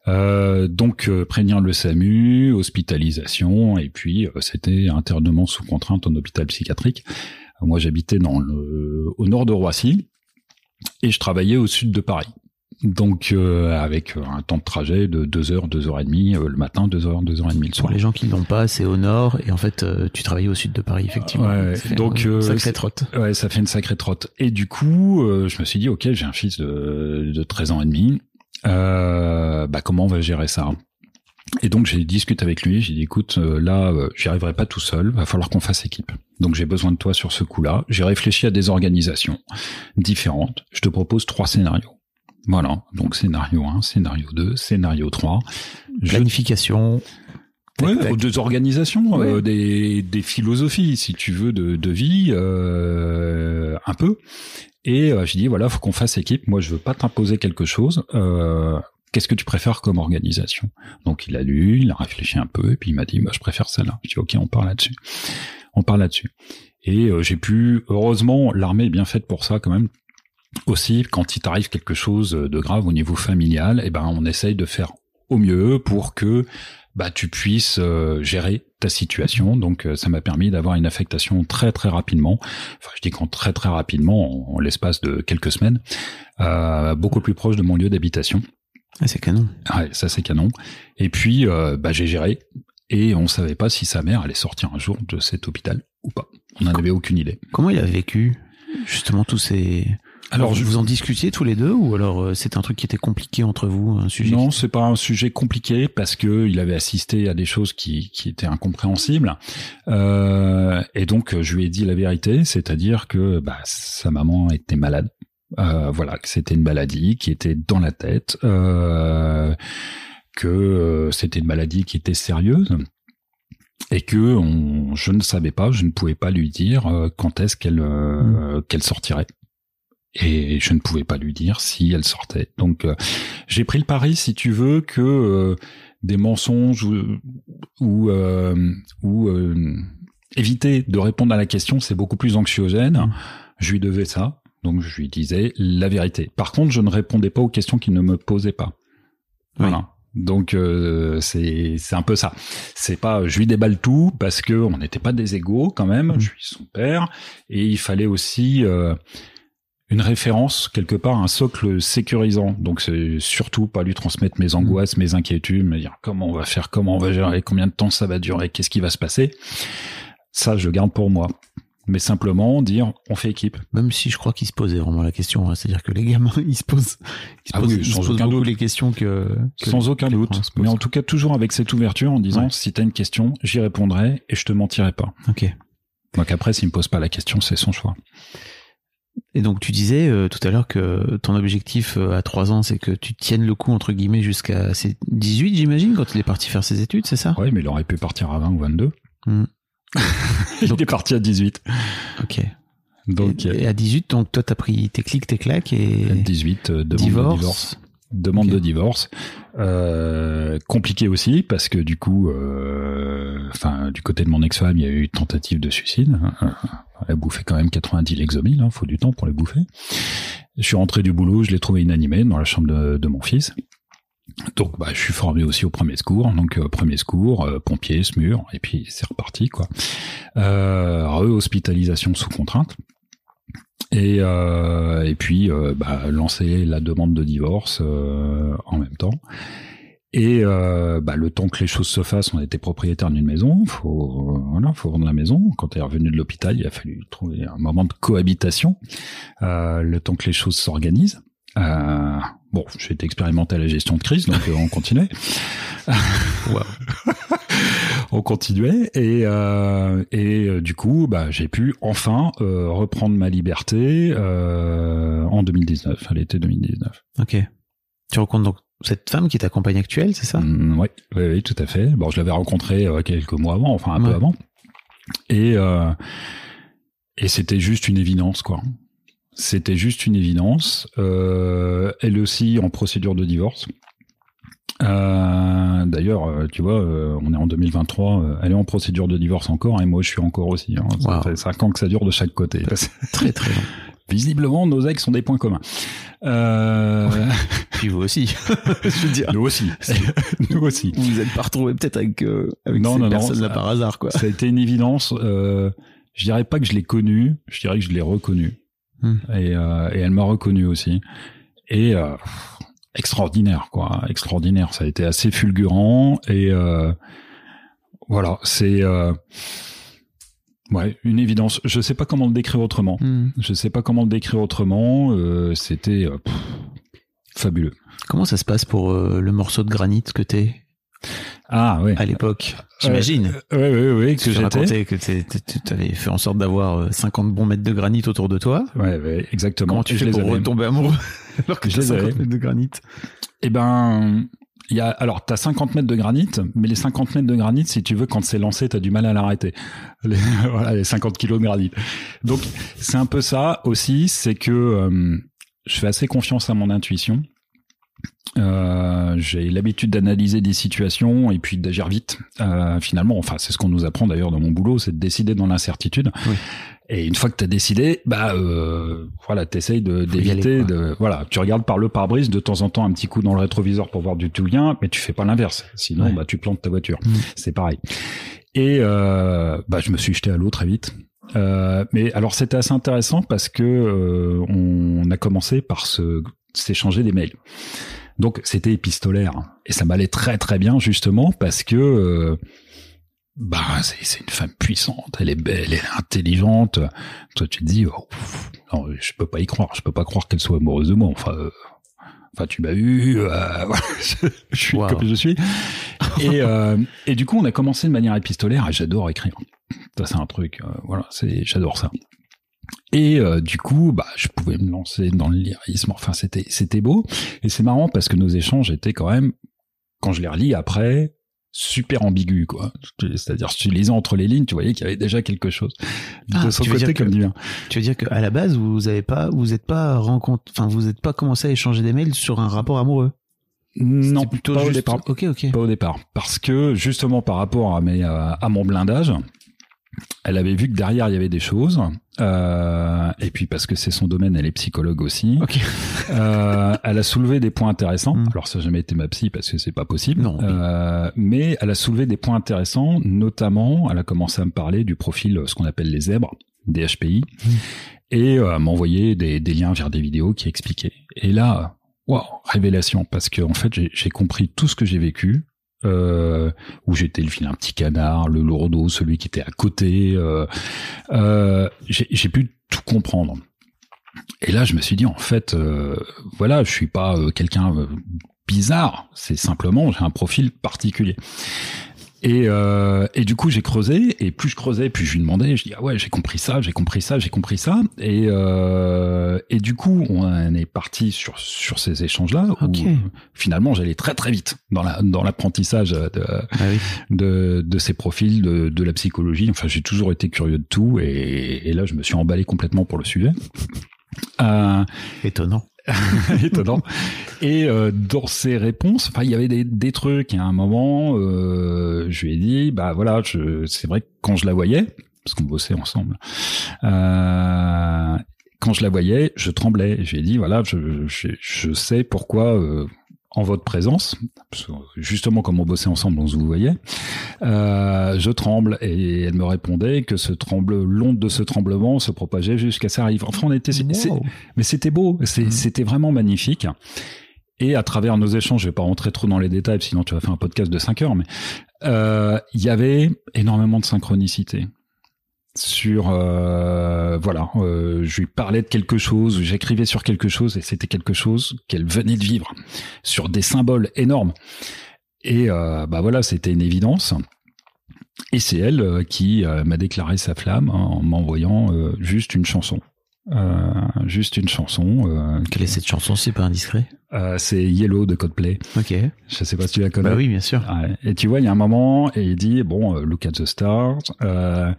Speaker 1: Euh, donc euh, prévenir le SAMU, hospitalisation et puis euh, c'était internement sous contrainte en hôpital psychiatrique. Moi, j'habitais dans le, au nord de Roissy et je travaillais au sud de Paris. Donc, euh, avec un temps de trajet de 2 heures, 2 heures et demie euh, le matin, 2 heures, 2 heures et demie le
Speaker 2: Pour
Speaker 1: soir.
Speaker 2: les gens qui l'ont pas, c'est au nord et en fait, euh, tu travaillais au sud de Paris, effectivement.
Speaker 1: Ouais,
Speaker 2: Ça fait
Speaker 1: donc,
Speaker 2: un
Speaker 1: euh,
Speaker 2: sacré
Speaker 1: c'est-
Speaker 2: trotte.
Speaker 1: Ouais, ça fait une sacrée trotte. Et du coup, euh, je me suis dit, ok, j'ai un fils de, de 13 ans et demi. Euh, bah, comment on va gérer ça Et donc, j'ai discuté avec lui. J'ai dit, écoute, euh, là, euh, j'y arriverai pas tout seul. Va falloir qu'on fasse équipe. Donc, j'ai besoin de toi sur ce coup-là. J'ai réfléchi à des organisations différentes. Je te propose trois scénarios. Voilà. Donc, scénario 1, scénario 2, scénario 3. Je
Speaker 2: Planification.
Speaker 1: Ouais, des organisations, euh, des, des philosophies, si tu veux, de, de vie, euh, un peu. Et euh, j'ai dit voilà, faut qu'on fasse équipe. Moi, je veux pas t'imposer quelque chose. Euh, Qu'est-ce que tu préfères comme organisation? Donc, il a lu, il a réfléchi un peu, et puis il m'a dit bah, je préfère celle-là. Je dis ok, on parle là-dessus. On parle là-dessus. Et euh, j'ai pu, heureusement, l'armée est bien faite pour ça quand même. Aussi, quand il t'arrive quelque chose de grave au niveau familial, eh ben, on essaye de faire au mieux pour que bah tu puisses euh, gérer ta situation. Donc euh, ça m'a permis d'avoir une affectation très très rapidement. Enfin je dis qu'en très très rapidement, en, en l'espace de quelques semaines, euh, beaucoup plus proche de mon lieu d'habitation.
Speaker 2: Ah, c'est canon.
Speaker 1: Ouais, ça c'est canon. Et puis bah j'ai géré et on savait pas si sa mère allait sortir un jour de cet hôpital ou pas. On n'en avait aucune idée.
Speaker 2: Comment il a vécu justement tous ces. Alors,
Speaker 1: je-
Speaker 2: vous en discutiez tous les deux ou alors euh, c'est un truc qui était compliqué entre vous, un sujet
Speaker 1: Non,
Speaker 2: qui-
Speaker 1: c'est pas un sujet compliqué parce que il avait assisté à des choses qui, qui étaient incompréhensibles. Euh, et donc, je lui ai dit la vérité, c'est-à-dire que bah, sa maman était malade. Euh, voilà, que c'était une maladie qui était dans la tête, euh, que c'était une maladie qui était sérieuse et que on, je ne savais pas, je ne pouvais pas lui dire quand est-ce qu'elle euh, qu'elle sortirait. Et je ne pouvais pas lui dire si elle sortait. Donc, euh, j'ai pris le pari, si tu veux, que euh, des mensonges ou, ou, euh, ou, euh, éviter de répondre à la question, c'est beaucoup plus anxiogène.
Speaker 2: Mm.
Speaker 1: Je lui devais ça, donc je lui disais la vérité. Par contre, je ne répondais pas aux questions qu'il ne me posait pas. Voilà. Donc euh, c'est c'est un peu ça. C'est pas je lui déballe tout parce que on n'était pas des égaux quand même.
Speaker 2: Mm.
Speaker 1: Je suis son père et il fallait aussi euh, une référence quelque part, un socle sécurisant. Donc c'est surtout pas lui transmettre mes angoisses, mes inquiétudes, me dire comment on va faire, comment on va gérer, combien de temps ça va durer, qu'est-ce qui va se passer. Ça, je garde pour moi. Mais simplement dire, on fait équipe.
Speaker 2: Même si je crois qu'il se posait vraiment la question, hein. c'est-à-dire que les gamins, ils se posent, ils se
Speaker 1: Ah
Speaker 2: posent,
Speaker 1: oui,
Speaker 2: ils se
Speaker 1: sans aucun doute.
Speaker 2: les questions que, que
Speaker 1: Sans
Speaker 2: les-
Speaker 1: aucun
Speaker 2: les
Speaker 1: doute. Mais en tout cas, toujours avec cette ouverture en disant,
Speaker 2: Ouais.
Speaker 1: si t'as une question, j'y répondrai et je te mentirai pas.
Speaker 2: Ok.
Speaker 1: Donc après, s'il me pose pas la question, c'est son choix.
Speaker 2: Et donc tu disais euh, tout à l'heure que ton objectif euh, à 3 ans, c'est que tu tiennes le coup entre guillemets jusqu'à ses 18, j'imagine, quand il est parti faire ses études, c'est ça?
Speaker 1: Ouais, mais il aurait pu partir à 20 ou 22.
Speaker 2: Hmm.
Speaker 1: il
Speaker 2: Donc-
Speaker 1: est parti à 18.
Speaker 2: Ok.
Speaker 1: Donc,
Speaker 2: et, et à 18, donc toi t'as pris tes clics, tes claques et
Speaker 1: 18, euh, demande
Speaker 2: divorce.
Speaker 1: de divorce. Demande de divorce. Euh, compliqué aussi parce que du coup, euh, enfin, du côté de mon ex-femme, il y a eu tentative de suicide. Euh, Elle a bouffé quand même 90 Lexomil, hein, faut du temps pour les bouffer. Je suis rentré du boulot, je l'ai trouvé inanimé dans la chambre de, de mon fils. Donc, bah, je suis formé aussi au premier secours. Donc, euh, premier secours, euh, pompier, SMUR, et puis c'est reparti, quoi. Euh, re-hospitalisation sous contrainte. Et, euh, et puis, euh, bah, lancer la demande de divorce euh, en même temps. Et euh, bah, le temps que les choses se fassent, on était propriétaire d'une maison. Faut voilà, faut vendre la maison. Quand tu es revenu de l'hôpital, il a fallu trouver un moment de cohabitation. Euh, le temps que les choses s'organisent. Euh, bon, j'ai été expérimenté à la gestion de crise, donc euh, on continuait. on continuait et euh, et euh, du coup, bah, j'ai pu enfin euh, reprendre ma liberté euh, en 2019, à l'été 2019.
Speaker 2: Ok. Tu rencontres donc cette femme qui est ta compagne actuelle, c'est ça?
Speaker 1: Mm, ouais, oui, oui, tout à fait. Bon, je l'avais rencontré euh, quelques mois avant, enfin un
Speaker 2: Ouais.
Speaker 1: peu avant, et euh, et c'était juste une évidence, quoi. C'était juste une évidence. Euh, elle aussi en procédure de divorce. Euh, D'ailleurs, euh, tu vois, euh, on est en 2023, euh, elle est en procédure de divorce encore, et moi je suis encore aussi. Hein. Ça
Speaker 2: Wow.
Speaker 1: fait cinq ans que ça dure de chaque côté.
Speaker 2: Très très long.
Speaker 1: Visiblement, nos ex ont des points communs. Euh,
Speaker 2: Puis vous aussi. Je veux dire.
Speaker 1: nous aussi. nous aussi.
Speaker 2: Vous vous êtes pas retrouvé peut-être avec, euh, avec
Speaker 1: Non,
Speaker 2: ces
Speaker 1: non, non,
Speaker 2: personnes-là par hasard, quoi.
Speaker 1: Ça a été une évidence. Euh, je dirais pas que je l'ai connue, je dirais que je l'ai reconnue.
Speaker 2: Hmm.
Speaker 1: Et, euh, et elle m'a reconnu aussi. Et euh, extraordinaire, quoi, extraordinaire. Ça a été assez fulgurant et euh, voilà, c'est euh, ouais une évidence. Je sais pas comment le décrire autrement.
Speaker 2: Hmm.
Speaker 1: Je sais pas comment le décrire autrement. Euh, C'était fabuleux.
Speaker 2: Comment ça se passe pour le morceau de granit que t'es
Speaker 1: Ah ouais.
Speaker 2: à l'époque J'imagine.
Speaker 1: Ouais, ouais, ouais, que
Speaker 2: Tu
Speaker 1: j'étais.
Speaker 2: que avais fait en sorte d'avoir euh, 50 bons mètres de granit autour de toi.
Speaker 1: Ouais, ouais, exactement.
Speaker 2: Comment tu
Speaker 1: Je
Speaker 2: fais pour
Speaker 1: avais.
Speaker 2: retomber amoureux? Alors que
Speaker 1: les
Speaker 2: 50
Speaker 1: avais.
Speaker 2: mètres de granit
Speaker 1: Eh ben, il y a, alors, t'as 50 mètres de granit, mais les 50 mètres de granit, si tu veux, quand c'est lancé, t'as du mal à l'arrêter. Les, voilà, les 50 kilos de granit. Donc, c'est un peu ça aussi, c'est que euh, je fais assez confiance à mon intuition. Euh, j'ai l'habitude d'analyser des situations et puis d'agir vite. Euh, finalement, enfin, c'est ce qu'on nous apprend d'ailleurs dans mon boulot, c'est de décider dans l'incertitude.
Speaker 2: Oui.
Speaker 1: Et une fois que tu as décidé, bah euh, voilà, t'essayes de d'éviter de voilà, tu regardes par le pare-brise de temps en temps un petit coup dans le rétroviseur pour voir du tout lien, mais tu fais pas l'inverse. Sinon,
Speaker 2: Ouais.
Speaker 1: bah tu plantes ta voiture.
Speaker 2: Mm.
Speaker 1: C'est pareil. Et euh, bah je me suis jeté à l'eau très vite. Euh, mais alors c'était assez intéressant parce que euh, on a commencé par se s'échanger des mails. Donc c'était épistolaire et ça m'allait très très bien justement parce que euh, bah c'est une femme puissante, elle est belle, elle est intelligente. Toi tu te dis oh, pff, non je peux pas y croire, je peux pas croire qu'elle soit amoureuse de moi. Enfin euh, enfin tu m'as eu, euh, je, suis
Speaker 2: Wow.
Speaker 1: comme je suis. Et euh, et du coup on a commencé de manière épistolaire et j'adore écrire. Ça c'est un truc, euh, voilà, c'est j'adore ça. Et euh, du coup, bah, je pouvais me lancer dans le lyrisme. Enfin, c'était c'était beau. Et c'est marrant parce que nos échanges étaient quand même, quand je les relis après, super ambigus, quoi. C'est-à-dire, si tu lisais entre les lignes, tu voyais qu'il y avait déjà quelque chose
Speaker 2: Ah,
Speaker 1: de son
Speaker 2: tu veux
Speaker 1: côté comme du mien.
Speaker 2: Tu veux dire qu'à la base, vous avez pas, vous êtes pas rencontre, enfin, vous êtes pas commencé à échanger des mails sur un rapport amoureux?
Speaker 1: Non,
Speaker 2: plutôt
Speaker 1: pas au départ.
Speaker 2: Ok, ok.
Speaker 1: Pas au départ. Parce que, justement, par rapport à, mes, euh, à mon blindage, elle avait vu que derrière, il y avait des choses. Euh, et puis, parce que c'est son domaine, elle est psychologue aussi. Euh, elle a soulevé des points intéressants.
Speaker 2: Mm.
Speaker 1: Alors, ça n'a jamais été ma psy parce que c'est pas possible.
Speaker 2: Non, oui.
Speaker 1: Euh, mais elle a soulevé des points intéressants. Notamment, elle a commencé à me parler du profil, ce qu'on appelle les zèbres, des HPI.
Speaker 2: Mm.
Speaker 1: Et à m'envoyer des, des liens vers des vidéos qui expliquaient. Et là, waouh, révélation. Parce que, en fait, j'ai compris tout ce que j'ai vécu. Euh, où j'étais le vilain petit canard, le lourdeau, celui qui était à côté. Euh, euh, j'ai pu tout comprendre. Et là, je me suis dit, en fait, euh, voilà, je suis pas euh, quelqu'un euh, bizarre. C'est simplement, j'ai un profil particulier. Et, euh, et du coup, j'ai creusé, et plus je creusais, plus je lui demandais, je dis, ah ouais, j'ai compris ça, j'ai compris ça, j'ai compris ça. Et, euh, et du coup, on est parti sur, sur ces échanges-là, où finalement, j'allais très très vite dans la dans l'apprentissage de,
Speaker 2: Ah oui.
Speaker 1: de, de ces profils, de, de la psychologie. Enfin, j'ai toujours été curieux de tout, et, et là, je me suis emballé complètement pour le sujet. Euh,
Speaker 2: Étonnant.
Speaker 1: étonnant. Et euh, dans ses réponses, enfin, il y avait des, des trucs. À un moment, euh, je lui ai dit, bah voilà, c'est vrai que quand je la voyais, parce qu'on bossait ensemble, euh, quand je la voyais, je tremblais. Je lui ai dit, voilà, je, je, je sais pourquoi. En votre présence, justement comme on bossait ensemble, on se vous voyait, euh, je tremble et elle me répondait que ce tremble, l'onde de ce tremblement se propageait jusqu'à sa rive. Enfin, on était,
Speaker 2: Wow.
Speaker 1: mais c'était beau,
Speaker 2: Mhm.
Speaker 1: c'était vraiment magnifique. et à travers nos échanges, je vais pas rentrer trop dans les détails, sinon tu vas faire un podcast de 5 heures, mais euh, il y avait énormément de synchronicité sur euh, voilà euh, je lui parlais de quelque chose j'écrivais sur quelque chose et c'était quelque chose qu'elle venait de vivre sur des symboles énormes et euh, bah voilà c'était une évidence et c'est elle qui m'a déclaré sa flamme en m'envoyant juste une chanson juste une chanson
Speaker 2: Quelle est cette chanson, c'est pas indiscret?
Speaker 1: Euh, c'est Yellow de Coldplay
Speaker 2: Ok.
Speaker 1: je sais pas si tu la connais
Speaker 2: Bah oui, bien sûr.
Speaker 1: Ouais. Et tu vois, il y a un moment, et il dit, bon, look at the stars. Euh,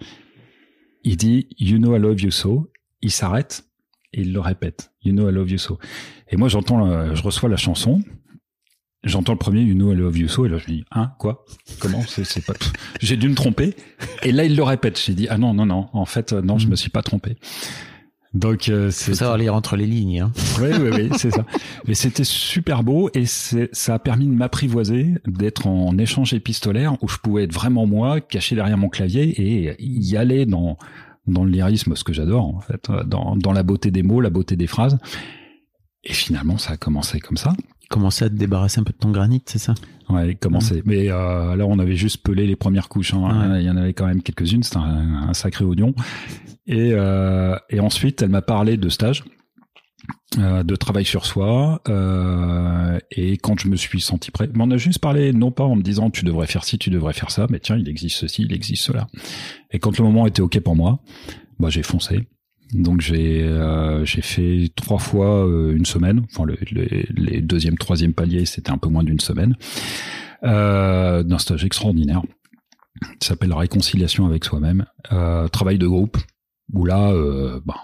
Speaker 1: il dit, you know I love you so. Il s'arrête et il le répète, you know I love you so. Et moi, j'entends, je reçois la chanson. J'entends le premier, you know I love you so. Et là, je me dis, hein, quoi? Comment? C'est, pas, j'ai dû me tromper. Et là, il le répète. J'ai dit, ah non, non, non. En fait, non, je me suis pas trompé. Donc, euh, c'est.
Speaker 2: Faut savoir lire entre les lignes. Hein.
Speaker 1: Oui, oui, oui, c'est ça. Mais c'était super beau et ça a permis de m'apprivoiser, d'être en échange épistolaire où je pouvais être vraiment moi, caché derrière mon clavier et y aller dans dans le lyrisme, ce que j'adore en fait, dans, dans la beauté des mots, la beauté des phrases. Et finalement, ça a commencé comme ça.
Speaker 2: Commencer à te débarrasser un peu de ton granit, c'est ça?
Speaker 1: Ouais, commencé. Mais euh, là, on avait juste pelé les premières couches. hein.
Speaker 2: Ouais.
Speaker 1: Il y en avait quand même quelques-unes. C'était un, un sacré oignon. Et, euh, et ensuite, elle m'a parlé de stage, euh, de travail sur soi. euh, et quand je me suis senti prêt, mais on a juste parlé, non pas en me disant tu devrais faire ci, tu devrais faire ça, mais tiens, il existe ceci, il existe cela. Et quand le moment était ok pour moi, bah j'ai foncé. Donc j'ai euh, j'ai fait trois fois euh, une semaine. Enfin le, le- les deuxième, troisième paliers, c'était un peu moins d'une semaine. Euh, d'un stage extraordinaire. qui s'appelle réconciliation avec soi-même. Euh, travail de groupe où là, euh, bah,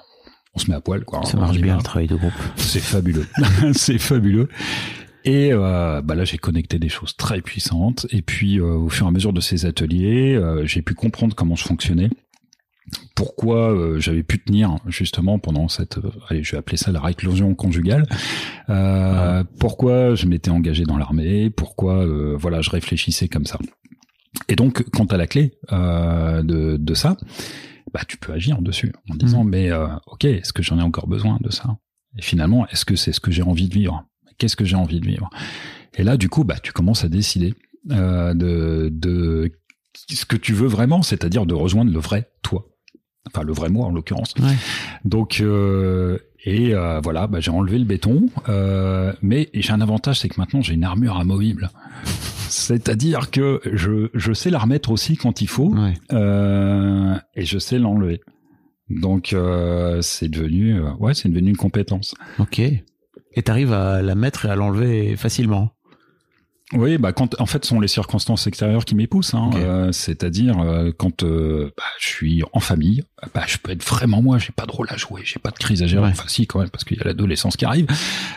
Speaker 1: on se met à poil quoi.
Speaker 2: Ça marche bien le travail de groupe.
Speaker 1: C'est fabuleux. c'est fabuleux. Et euh, bah là, j'ai connecté des choses très puissantes. Et puis, euh, au fur et à mesure de ces ateliers, euh, j'ai pu comprendre comment je fonctionnais. Pourquoi euh, j'avais pu tenir justement pendant cette, euh, allez, je vais appeler ça la réclosion conjugale. Euh, Pourquoi je m'étais engagé dans l'armée? Pourquoi, euh, voilà, je réfléchissais comme ça. Et donc, quant à la clé euh, de, de ça, bah, tu peux agir dessus en disant, mais euh, ok, est-ce que j'en ai encore besoin de ça? Et finalement, est-ce que c'est ce que j'ai envie de vivre? Qu'est-ce que j'ai envie de vivre? Et là, du coup, bah, tu commences à décider euh, de, de ce que tu veux vraiment, c'est-à-dire de rejoindre le vrai toi. Enfin, le vrai moi, en l'occurrence.
Speaker 2: Ouais.
Speaker 1: Donc, euh, et euh, voilà, bah, j'ai enlevé le béton. euh, mais j'ai un avantage, c'est que maintenant, j'ai une armure amovible. C'est-à-dire que je, je sais la remettre aussi quand il faut.
Speaker 2: Ouais.
Speaker 1: Et je sais l'enlever. Donc c'est devenu ouais c'est devenu une compétence.
Speaker 2: Ok. Et t'arrives à la mettre et à l'enlever facilement.
Speaker 1: Oui bah quand en fait ce sont les circonstances extérieures qui m'y poussent. Hein. Euh, C'est-à-dire euh, quand euh, bah, je suis en famille, bah, je peux être vraiment moi. J'ai pas de rôle à jouer, j'ai pas de crise à gérer.
Speaker 2: Ouais.
Speaker 1: Enfin si quand même parce qu'il y a l'adolescence qui arrive.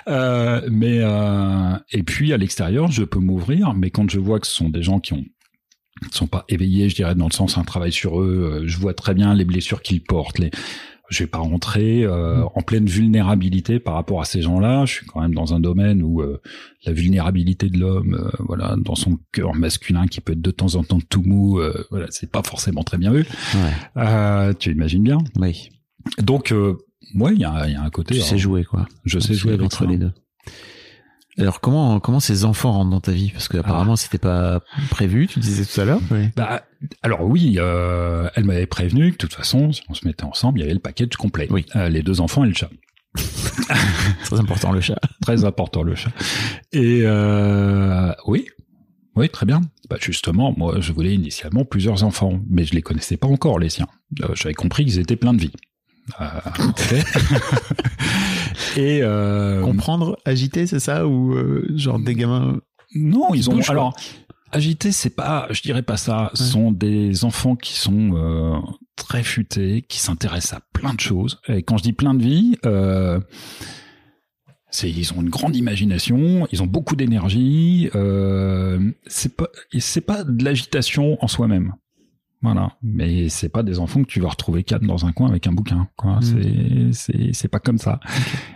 Speaker 1: Euh, mais euh, et puis à l'extérieur je peux m'ouvrir. Mais quand je vois que ce sont des gens qui ont qui sont pas éveillés, je dirais dans le sens un travail sur eux. euh, je vois très bien les blessures qu'ils portent. Les, je vais pas rentrer euh, en pleine vulnérabilité par rapport à ces gens-là. Je suis quand même dans un domaine où euh, la vulnérabilité de l'homme, euh, voilà, dans son cœur masculin qui peut être de temps en temps tout mou, euh, voilà, c'est pas forcément très bien vu.
Speaker 2: Ouais.
Speaker 1: Euh, tu imagines bien.
Speaker 2: Oui.
Speaker 1: Donc, euh, ouais, il y a, y a un côté.
Speaker 2: Tu sais
Speaker 1: hein,
Speaker 2: jouer quoi.
Speaker 1: Je sais jouer avec
Speaker 2: entre
Speaker 1: ça.
Speaker 2: les deux. Alors comment comment ces enfants rentrent dans ta vie? Parce que apparemment c'était pas prévu. Tu disais tout à l'heure. Oui.
Speaker 1: Bah, alors oui, euh, elle m'avait prévenu que de toute façon, si on se mettait ensemble, il y avait le package complet.
Speaker 2: Oui.
Speaker 1: Euh, les deux enfants et le chat.
Speaker 2: Très important le chat.
Speaker 1: Très important le chat. Et euh, oui, oui, très bien. Bah justement, moi, je voulais initialement plusieurs enfants, mais je les connaissais pas encore les siens. Euh, J'avais compris qu'ils étaient pleins de vie. Euh, et euh,
Speaker 2: Comprendre, agiter, c'est ça ou euh, genre des gamins.
Speaker 1: non, ils ont alors agité, c'est pas, je dirais pas ça. Ce
Speaker 2: Ouais.
Speaker 1: sont des enfants qui sont euh, très futés, qui s'intéressent à plein de choses. Et quand je dis plein de vie, euh, c'est ils ont une grande imagination, ils ont beaucoup d'énergie. Euh, c'est pas, c'est pas de l'agitation en soi-même. Voilà, mais c'est pas des enfants que tu vas retrouver quatre dans un coin avec un bouquin. Quoi.
Speaker 2: Mm.
Speaker 1: C'est pas comme ça.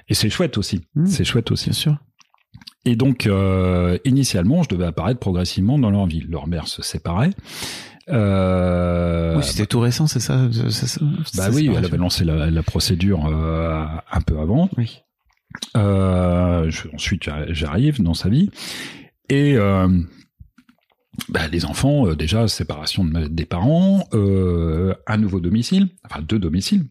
Speaker 1: Et c'est chouette aussi.
Speaker 2: Mm.
Speaker 1: C'est chouette aussi.
Speaker 2: Bien sûr.
Speaker 1: Et donc, euh, initialement, je devais apparaître progressivement dans leur vie. Leur mère se séparait. Euh,
Speaker 2: oui, c'était tout récent, c'est ça.
Speaker 1: bah oui, elle avait lancé la, la procédure euh, un peu avant.
Speaker 2: Oui.
Speaker 1: Je- ensuite, j'a- j'arrive dans sa vie. Et bah, les enfants, euh, déjà, séparation de des parents, euh, un nouveau domicile, enfin deux domiciles.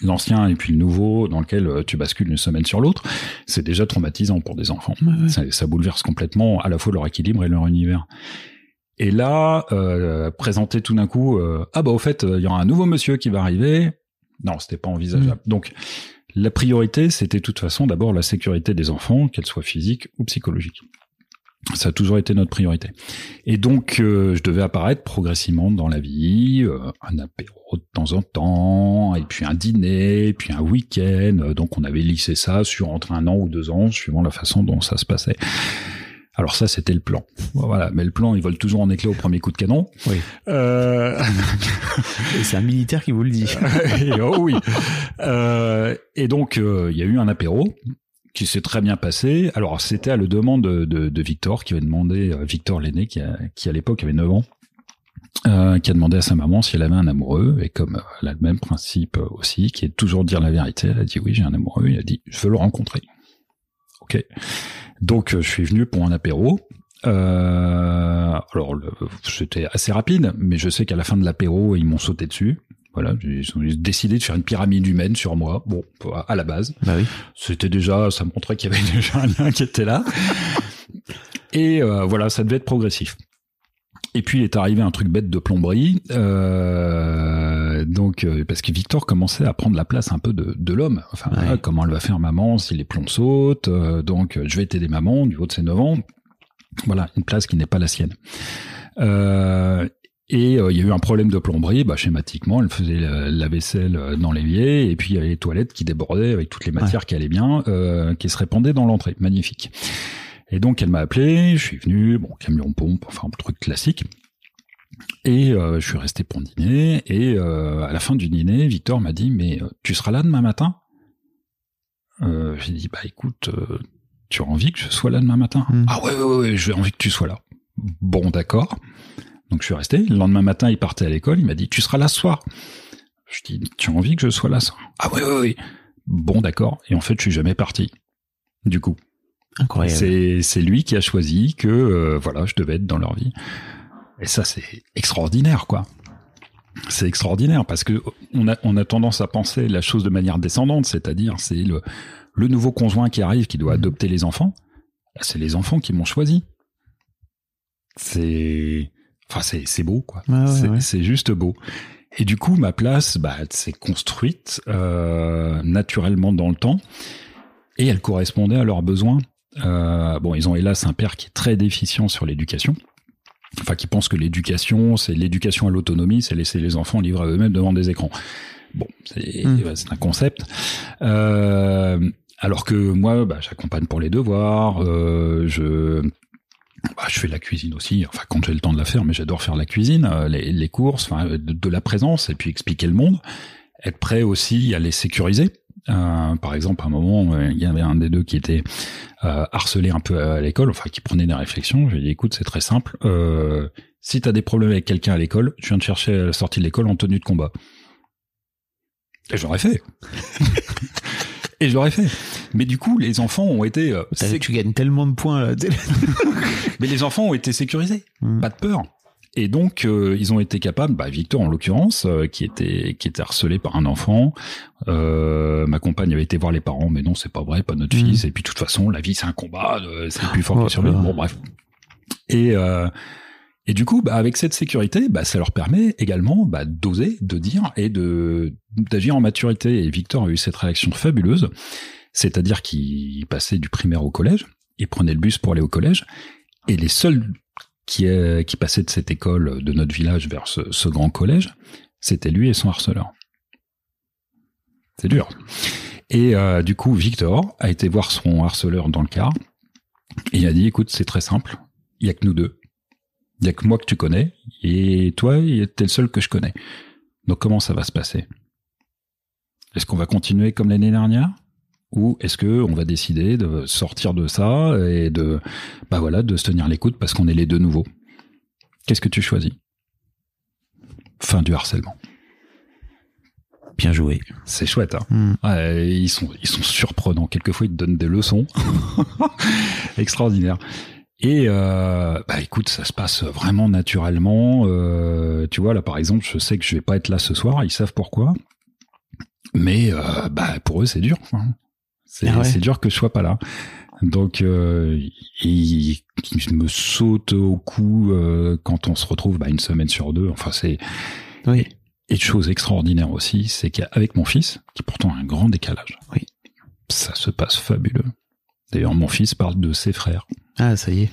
Speaker 1: L'ancien et puis le nouveau, dans lequel euh, tu bascules une semaine sur l'autre, c'est déjà traumatisant pour des enfants. Ça, ça bouleverse complètement à la fois leur équilibre et leur univers. Et là, euh, présenter tout d'un coup, euh, ah bah au fait, il y aura un nouveau monsieur qui va arriver. Non, c'était pas envisageable. Donc, la priorité, c'était de toute façon d'abord la sécurité des enfants, qu'elle soit physique ou psychologique. Ça a toujours été notre priorité. Et donc, euh, je devais apparaître progressivement dans la vie, euh, un apéro de temps en temps, et puis un dîner, puis un week-end. Donc, on avait lissé ça sur entre un an ou deux ans, suivant la façon dont ça se passait. Alors ça, c'était le plan. Voilà, mais le plan, il vole toujours en éclat au premier coup de canon.
Speaker 2: Oui.
Speaker 1: Euh...
Speaker 2: Et c'est un militaire qui vous le dit.
Speaker 1: et oh oui. Euh, et donc, euh, il y a eu un apéro qui s'est très bien passé. Alors, c'était à la demande de, de, de Victor, qui avait demandé, euh, Victor l'aîné, qui, qui à l'époque avait 9 ans, euh, qui a demandé à sa maman si elle avait un amoureux. Et comme euh, elle a le même principe euh, aussi, qui est toujours dire la vérité, elle a dit oui, j'ai un amoureux. Il a dit, je veux le rencontrer. Ok. Donc, je suis venu pour un apéro. Euh, alors, c'était assez rapide, mais je sais qu'à la fin de l'apéro, ils m'ont sauté dessus. Voilà, ils ont décidé de faire une pyramide humaine sur moi. Bon, à la base,
Speaker 2: Bah oui.
Speaker 1: c'était déjà, ça montrait qu'il y avait déjà un lien qui était là. Et euh, voilà, ça devait être progressif. Et puis il est arrivé un truc bête de plomberie, euh, donc euh, parce que Victor commençait à prendre la place un peu de, de l'homme. Enfin,
Speaker 2: Ouais.
Speaker 1: voilà, comment elle va faire maman si les plombs sautent Donc je vais t'aider maman du haut de ses 9 ans. Voilà, une place qui n'est pas la sienne. Euh, et euh, il y a eu un problème de plomberie, bah, schématiquement, elle faisait la, la vaisselle euh, dans l'évier, et puis il y avait les toilettes qui débordaient avec toutes les matières qui allaient bien, euh, qui se répandaient dans l'entrée. Magnifique. Et donc elle m'a appelé, je suis venu, bon, camion pompe, enfin un truc classique. Et euh, je suis resté pour dîner, et à la fin du dîner, Victor m'a dit, mais tu seras là demain matin? J'ai dit, bah écoute, tu as envie que je sois là demain matin?
Speaker 2: Mm.
Speaker 1: Ah ouais, ouais, ouais, ouais, j'ai envie que tu sois là. Bon, d'accord. Donc je suis resté. Le lendemain matin, il partait à l'école. Il m'a dit, tu seras là ce soir. Je dis, tu as envie que je sois là ce soir? Ah ouais, ouais, ouais. Bon, d'accord. Et en fait, je suis jamais parti. Du coup,
Speaker 2: Incroyable.
Speaker 1: c'est lui qui a choisi que euh, voilà, je devais être dans leur vie. Et ça, c'est extraordinaire, quoi. C'est extraordinaire parce que on a on a tendance à penser la chose de manière descendante, c'est-à-dire c'est le le nouveau conjoint qui arrive qui doit adopter les enfants. C'est les enfants qui m'ont choisi. C'est enfin c'est beau quoi.
Speaker 2: Ouais,
Speaker 1: c'est
Speaker 2: ouais.
Speaker 1: juste beau. Et du coup, ma place, bah, elle s'est construite euh, naturellement dans le temps, et elle correspondait à leurs besoins. Euh, bon, ils ont hélas un père qui est très déficient sur l'éducation. Enfin, qui pense que l'éducation, c'est l'éducation à l'autonomie, c'est laisser les enfants libres à eux-mêmes devant des écrans. Bon, c'est
Speaker 2: Mm.
Speaker 1: c'est un concept. Euh, alors que moi, bah, j'accompagne pour les devoirs, euh, je bah, je fais la cuisine aussi, enfin quand j'ai le temps de la faire, mais j'adore faire la cuisine, euh, les, courses, enfin de, de la présence et puis expliquer le monde, être prêt aussi à les sécuriser. Euh, par exemple, à un moment, euh, il y avait un des deux qui était euh, harcelé un peu à l'école, enfin qui prenait des réflexions. J'ai dit écoute, c'est très simple. Euh, si t'as des problèmes avec quelqu'un à l'école, je viens de chercher à la sortie de l'école en tenue de combat. Et j'aurais fait. Et je l'aurais fait. Mais du coup, les enfants ont été. euh,
Speaker 2: Putain,
Speaker 1: sé-
Speaker 2: Tu gagnes tellement de points là.
Speaker 1: mais les enfants ont été sécurisés,
Speaker 2: Mm.
Speaker 1: pas de peur. Et donc euh, ils ont été capables, bah, Victor en l'occurrence, euh, qui était qui était harcelé par un enfant. Euh, ma compagne avait été voir les parents, mais non, c'est pas vrai, pas notre
Speaker 2: Mm.
Speaker 1: fils. Et puis de toute façon, la vie c'est un combat, c'est plus fort
Speaker 2: Oh,
Speaker 1: que sur lui.
Speaker 2: là.
Speaker 1: Bon bref. Et et du coup, bah, avec cette sécurité, bah, ça leur permet également bah, d'oser, de dire et de d'agir en maturité. Et Victor a eu cette réaction fabuleuse, c'est-à-dire qu'il passait du primaire au collège, il prenait le bus pour aller au collège, et les seuls qui, euh, qui passaient de cette école de notre village vers ce, ce grand collège, c'était lui et son harceleur. C'est dur. Et euh, du coup, Victor a été voir son harceleur dans le car, et il a dit, écoute, c'est très simple, il y a que nous deux. Il y a que moi que tu connais, et toi, t'es le seul que je connais. Donc comment ça va se passer? Est-ce qu'on va continuer comme l'année dernière? Ou est-ce que on va décider de sortir de ça et de bah voilà de se tenir l'écoute parce qu'on est les deux nouveaux? Qu'est-ce que tu choisis? Fin du harcèlement.
Speaker 2: Bien joué.
Speaker 1: C'est chouette. Hein.
Speaker 2: Hmm.
Speaker 1: Ouais, ils sont ils sont surprenants. Quelquefois ils te donnent des leçons extraordinaires. Et euh, bah écoute, ça se passe vraiment naturellement. Euh, tu vois là par exemple, je sais que je vais pas être là ce soir. Ils savent pourquoi. Mais euh, bah pour eux c'est dur. quoi. C'est
Speaker 2: Ah ouais.
Speaker 1: dur que je sois pas là. Donc euh, ils, ils me sautent au cou euh, quand on se retrouve bah, une semaine sur deux. Enfin c'est
Speaker 2: Oui.
Speaker 1: et chose extraordinaire aussi, c'est qu'avec mon fils, qui pourtant a un grand décalage,
Speaker 2: Oui.
Speaker 1: ça se passe fabuleux. D'ailleurs, mon fils parle de ses frères.
Speaker 2: Ah, ça y est.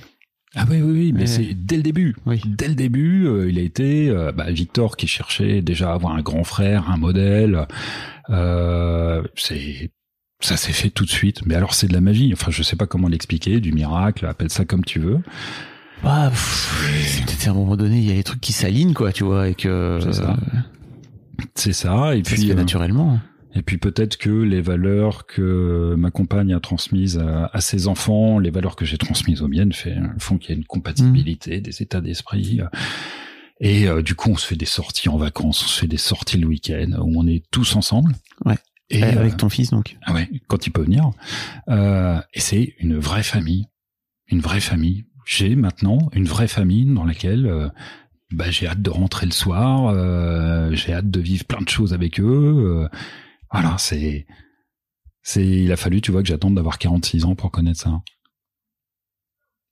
Speaker 1: Ah oui, oui, oui, mais
Speaker 2: Ouais.
Speaker 1: c'est dès le début.
Speaker 2: Oui.
Speaker 1: Dès le début, euh, il a été euh, bah, Victor qui cherchait déjà à avoir un grand frère, un modèle. Euh, c'est ça s'est fait tout de suite. Mais alors c'est de la magie. Enfin, je sais pas comment l'expliquer, du miracle, appelle ça comme tu veux.
Speaker 2: Bah, c'est peut-être à un moment donné, il y a des trucs qui s'alignent, quoi, tu vois, et que
Speaker 1: C'est ça. C'est ça. Et
Speaker 2: ça se
Speaker 1: puis
Speaker 2: fait naturellement.
Speaker 1: Et puis peut-être que les valeurs que ma compagne a transmises à, à ses enfants, les valeurs que j'ai transmises aux miennes, fait, font qu'il y a une compatibilité
Speaker 2: Mmh.
Speaker 1: des états d'esprit. Et euh, du coup, on se fait des sorties en vacances, on se fait des sorties le week-end où on est tous ensemble.
Speaker 2: Ouais.
Speaker 1: Et
Speaker 2: avec
Speaker 1: euh,
Speaker 2: ton fils, donc.
Speaker 1: ah ouais, quand il peut venir. Euh, et c'est une vraie famille, une vraie famille. J'ai maintenant une vraie famille dans laquelle bah, j'ai hâte de rentrer le soir, j'ai hâte de vivre plein de choses avec eux. Voilà, c'est, c'est, il a fallu, tu vois, que j'attende d'avoir 46 ans pour connaître ça.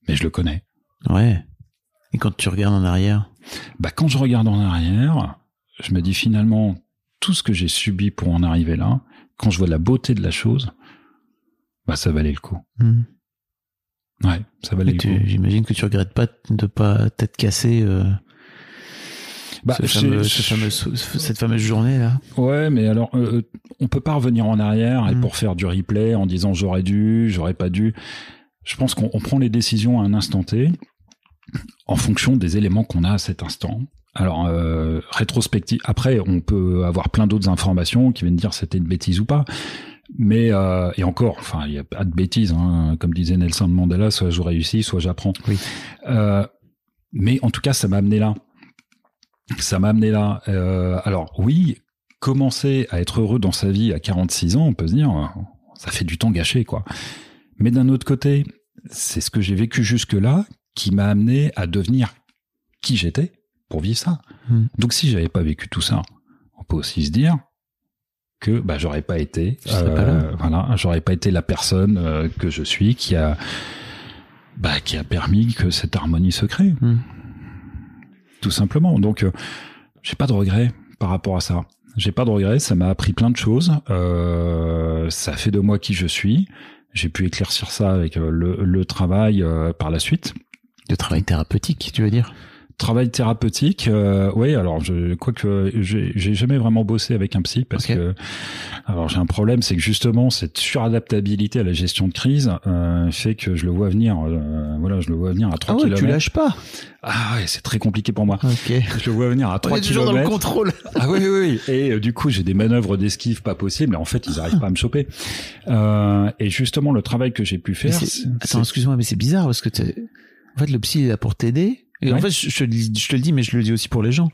Speaker 1: Mais je le connais.
Speaker 2: Ouais. Et quand tu regardes en arrière,
Speaker 1: Bah, quand je regarde en arrière, je me dis finalement, tout ce que j'ai subi pour en arriver là, quand je vois la beauté de la chose, bah, ça valait le coup.
Speaker 2: hmm,
Speaker 1: Ouais, ça valait le
Speaker 2: tu-
Speaker 1: coup.
Speaker 2: j'imagine que tu regrettes pas de pas t'être cassé euh,
Speaker 1: Bah,
Speaker 2: ce
Speaker 1: j'ai-
Speaker 2: fameux- ce fameux- ce- cette fameuse journée là.
Speaker 1: Ouais, mais alors, euh, on peut pas revenir en arrière et
Speaker 2: Mm.
Speaker 1: pour faire du replay en disant j'aurais dû, j'aurais pas dû. Je pense qu'on on prend les décisions à un instant T en fonction des éléments qu'on a à cet instant. Alors, euh, rétrospective. Après, on peut avoir plein d'autres informations qui viennent dire c'était une bêtise ou pas. Mais euh, et encore, enfin, il y a pas de bêtises. Hein. Comme disait Nelson Mandela, soit je réussis, soit j'apprends.
Speaker 2: Oui.
Speaker 1: Euh, mais en tout cas, ça m'a amené là. Ça m'a amené là. Euh, alors oui, commencer à être heureux dans sa vie à 46 ans, on peut se dire, euh, ça fait du temps gâché, quoi. Mais d'un autre côté, c'est ce que j'ai vécu jusque-là qui m'a amené à devenir qui j'étais pour vivre ça.
Speaker 2: Hmm.
Speaker 1: Donc si j'avais pas vécu tout ça, on peut aussi se dire que bah j'aurais pas été
Speaker 2: pas là.
Speaker 1: voilà, j'aurais pas été la personne euh, que je suis qui a bah qui a permis que cette harmonie se crée.
Speaker 2: Hmm.
Speaker 1: Tout simplement. Donc euh, j'ai pas de regrets par rapport à ça. J'ai pas de regrets, ça m'a appris plein de choses. Euh, ça fait de moi qui je suis. J'ai pu éclaircir ça avec euh, le, le travail par la suite.
Speaker 2: De travail thérapeutique, tu veux dire?
Speaker 1: Travail thérapeutique, euh, oui. Alors, je quoique j'ai j'ai jamais vraiment bossé avec un psy parce que alors j'ai un problème, c'est que justement cette suradaptabilité à la gestion de crise euh, fait que je le vois venir. euh, voilà, je le vois venir à 3
Speaker 2: Ah ouais, tu lâches pas.
Speaker 1: Ah ouais, c'est très compliqué pour moi.
Speaker 2: Ok.
Speaker 1: Je le vois venir à
Speaker 2: On
Speaker 1: 3
Speaker 2: est toujours dans le contrôle.
Speaker 1: Ah oui, oui, oui. Et euh, du coup, j'ai des manœuvres d'esquive pas possibles, mais en fait, ils arrivent pas à me choper. Euh, et justement, le travail que j'ai pu faire,
Speaker 2: Attends, excuse-moi, mais c'est bizarre parce que en fait, le psy est là pour t'aider. Et en fait, je, je te le dis- je te le dis, mais je le dis aussi pour les gens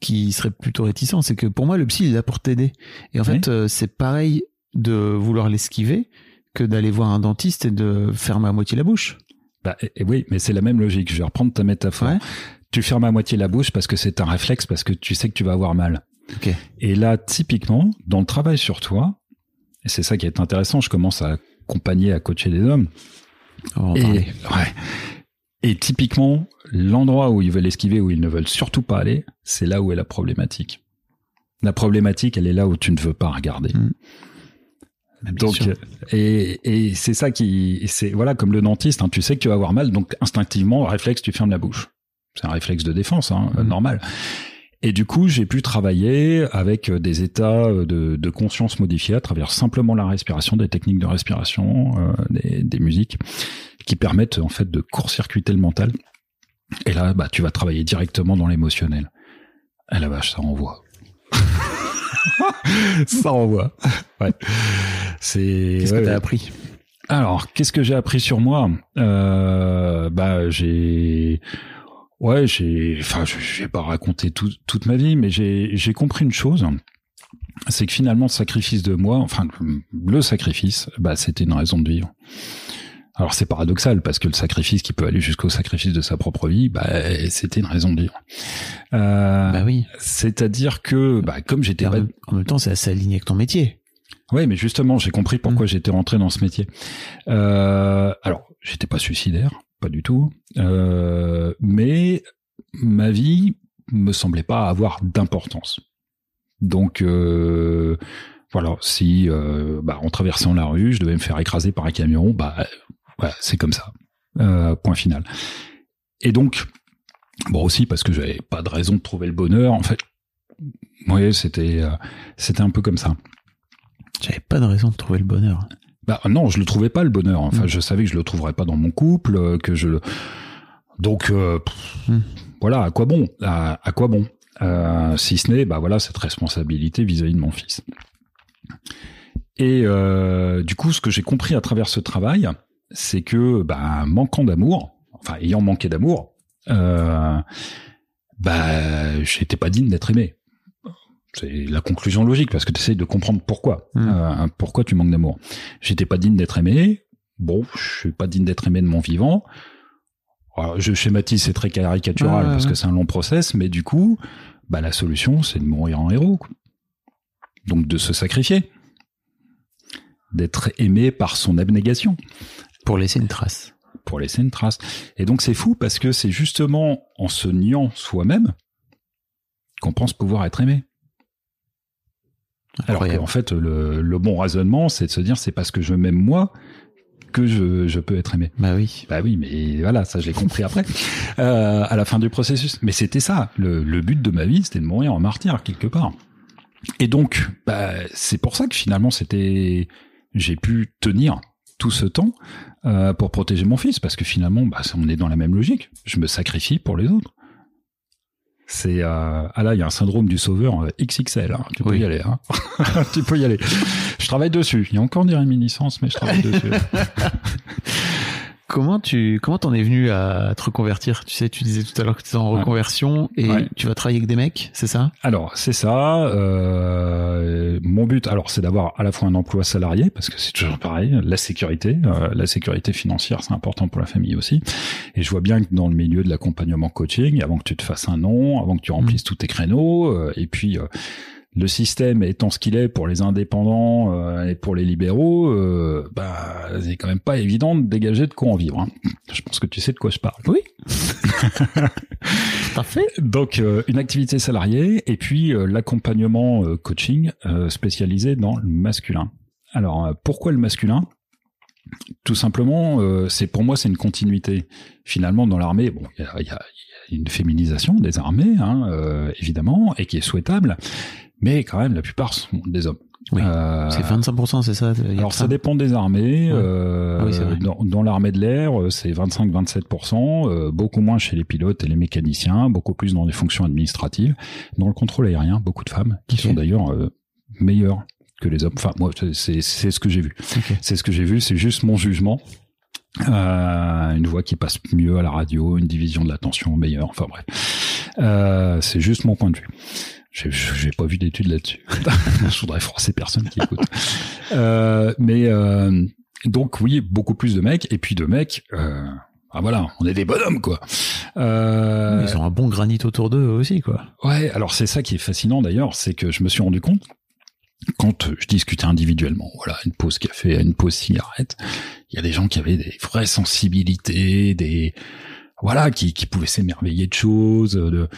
Speaker 2: qui seraient plutôt réticents. C'est que pour moi, le psy il est là pour t'aider. Et en
Speaker 1: Ouais.
Speaker 2: fait, euh, c'est pareil de vouloir l'esquiver que d'aller voir un dentiste et de fermer à moitié la bouche.
Speaker 1: Bah, et- et oui, mais c'est la même logique. Je vais reprendre ta métaphore.
Speaker 2: Ouais.
Speaker 1: Tu fermes à moitié la bouche parce que c'est un réflexe, parce que tu sais que tu vas avoir mal.
Speaker 2: Ok.
Speaker 1: Et là, typiquement, dans le travail sur toi, et c'est ça qui est intéressant, je commence à accompagner, à coacher des hommes.
Speaker 2: On va en
Speaker 1: Et,
Speaker 2: parler.
Speaker 1: ouais. Et typiquement, l'endroit où ils veulent esquiver, où ils ne veulent surtout pas aller, c'est là où est la problématique. La problématique, elle est là où tu ne veux pas regarder.
Speaker 2: Mm. Bien
Speaker 1: Donc, euh, et, et c'est ça qui, c'est voilà comme le dentiste, hein, tu sais que tu vas avoir mal, donc instinctivement, réflexe, tu fermes la bouche. C'est un réflexe de défense, hein,
Speaker 2: Mhm.
Speaker 1: normal. Et du coup, j'ai pu travailler avec euh, des états euh, de, de conscience modifiés à travers simplement la respiration, des techniques de respiration, euh, des, des musiques qui permettent en fait de court-circuiter le mental. Et là, bah, tu vas travailler directement dans l'émotionnel. Eh la vache, ça envoie. ça envoie. Ouais. C'est.
Speaker 2: Qu'est-ce
Speaker 1: ouais,
Speaker 2: que t'as
Speaker 1: ouais.
Speaker 2: appris?
Speaker 1: Alors, qu'est-ce que j'ai appris sur moi? Euh, Bah, j'ai, ouais, j'ai, enfin, je, vais pas raconter tout- toute ma vie, mais j'ai, j'ai compris une chose, c'est que finalement, le sacrifice de moi, enfin, le sacrifice, bah, c'était une raison de vivre. Alors c'est paradoxal parce que le sacrifice qui peut aller jusqu'au sacrifice de sa propre vie, bah, c'était une raison de vivre.
Speaker 2: Euh, bah oui.
Speaker 1: C'est-à-dire que, bah, comme j'étais
Speaker 2: en, même, en même temps, c'est assez aligné avec ton métier.
Speaker 1: Oui, mais justement, j'ai compris pourquoi mmh. j'étais rentré dans ce métier. Euh, alors, j'étais pas suicidaire, pas du tout, euh, mais ma vie me semblait pas avoir d'importance. Donc euh, voilà, si euh, bah, en traversant la rue, je devais me faire écraser par un camion, bah c'est comme ça. Point final. Et donc, bon aussi parce que j'avais pas de raison de trouver le bonheur. En fait, oui, c'était c'était un peu comme ça.
Speaker 2: J'avais pas de raison de trouver le bonheur.
Speaker 1: Bah non, je le trouvais pas le bonheur. Enfin, mm. je savais que je le trouverais pas dans mon couple, que je le. Donc mm. voilà, à quoi bon? À, à quoi bon? Euh, si ce n'est bah voilà cette responsabilité vis-à-vis de mon fils. Et euh, du coup, ce que j'ai compris à travers ce travail, c'est que bah, manquant d'amour, enfin ayant manqué d'amour, euh, bah j'étais pas digne d'être aimé. C'est la conclusion logique parce que tu essayes de comprendre pourquoi, mmh. euh, pourquoi tu manques d'amour. J'étais pas digne d'être aimé. Bon, je suis pas digne d'être aimé de mon vivant. Alors, je schématise, c'est très caricatural parce que c'est un long process, mais du coup, bah, la solution, c'est de mourir en héros. Donc de se sacrifier. D'être aimé par son abnégation.
Speaker 2: Pour laisser une trace.
Speaker 1: Pour laisser une trace. Et donc c'est fou parce que c'est justement en se niant soi-même qu'on pense pouvoir être aimé. Alors qu'en fait, le, le, bon raisonnement, c'est de se dire, c'est parce que je m'aime moi que je, je, peux être aimé.
Speaker 2: Bah oui.
Speaker 1: Bah oui, mais voilà, ça je l'ai compris après, euh, à la fin du processus. Mais c'était ça, le, le, but de ma vie, c'était de mourir en martyr quelque part. Et donc, bah, c'est pour ça que finalement c'était, j'ai pu tenir tout ce temps euh, pour protéger mon fils, parce que finalement, bah, on est dans la même logique. Je me sacrifie pour les autres. C'est euh, ah là, il y a un syndrome du sauveur euh, XXL. Hein. Tu peux y aller. Hein. tu peux y aller. Je travaille dessus. Il y a encore des réminiscences, mais je travaille dessus.
Speaker 2: Comment tu comment t'en es venu à te reconvertir? Tu sais, tu disais tout à l'heure que tu étais en reconversion et tu vas travailler avec des mecs, c'est ça?
Speaker 1: Alors c'est ça. Euh, mon but, alors c'est d'avoir à la fois un emploi salarié parce que c'est toujours pareil, la sécurité, euh, la sécurité financière, c'est important pour la famille aussi. Et je vois bien que dans le milieu de l'accompagnement coaching, avant que tu te fasses un nom, avant que tu remplisses mmh. tous tes créneaux, euh, et puis euh, le système étant ce qu'il est pour les indépendants euh, et pour les libéraux, euh, bah, c'est quand même pas évident de dégager de quoi en vivre. Hein. Je pense que tu sais de quoi je parle.
Speaker 2: Oui. Parfait.
Speaker 1: Donc, euh, une activité salariée et puis l'accompagnement coaching spécialisé dans le masculin. Alors, pourquoi le masculin? Tout simplement, c'est pour moi c'est une continuité. Finalement, dans l'armée, bon, il y a, y a, une féminisation des armées, hein, évidemment, et qui est souhaitable mais quand même la plupart sont des hommes.
Speaker 2: Oui, euh, c'est 25%, c'est ça
Speaker 1: Alors ça dépend des armées. Euh, dans, dans l'armée de l'air, euh, c'est 25-27%, euh, beaucoup moins chez les pilotes et les mécaniciens, beaucoup plus dans les fonctions administratives. Dans le contrôle aérien, beaucoup de femmes qui sont d'ailleurs euh, meilleures que les hommes. Enfin, moi, c'est ce que j'ai vu. C'est ce que j'ai vu, c'est juste mon jugement. Euh, une voix qui passe mieux à la radio, une division de l'attention meilleure, enfin bref. Euh, c'est juste mon point de vue. J'ai pas vu d'études là-dessus. Je voudrais froisser personne qui écoute. Euh, mais euh, donc oui, beaucoup plus de mecs et puis de mecs. Euh, ah voilà, on est des bonhommes quoi.
Speaker 2: Euh, Ils ont un bon granit autour d'eux aussi quoi.
Speaker 1: Ouais, alors c'est ça qui est fascinant d'ailleurs, c'est que je me suis rendu compte quand je discutais individuellement, voilà, une pause café, une pause cigarette, il y a des gens qui avaient des vraies sensibilités, des voilà, qui, qui pouvaient s'émerveiller de choses, de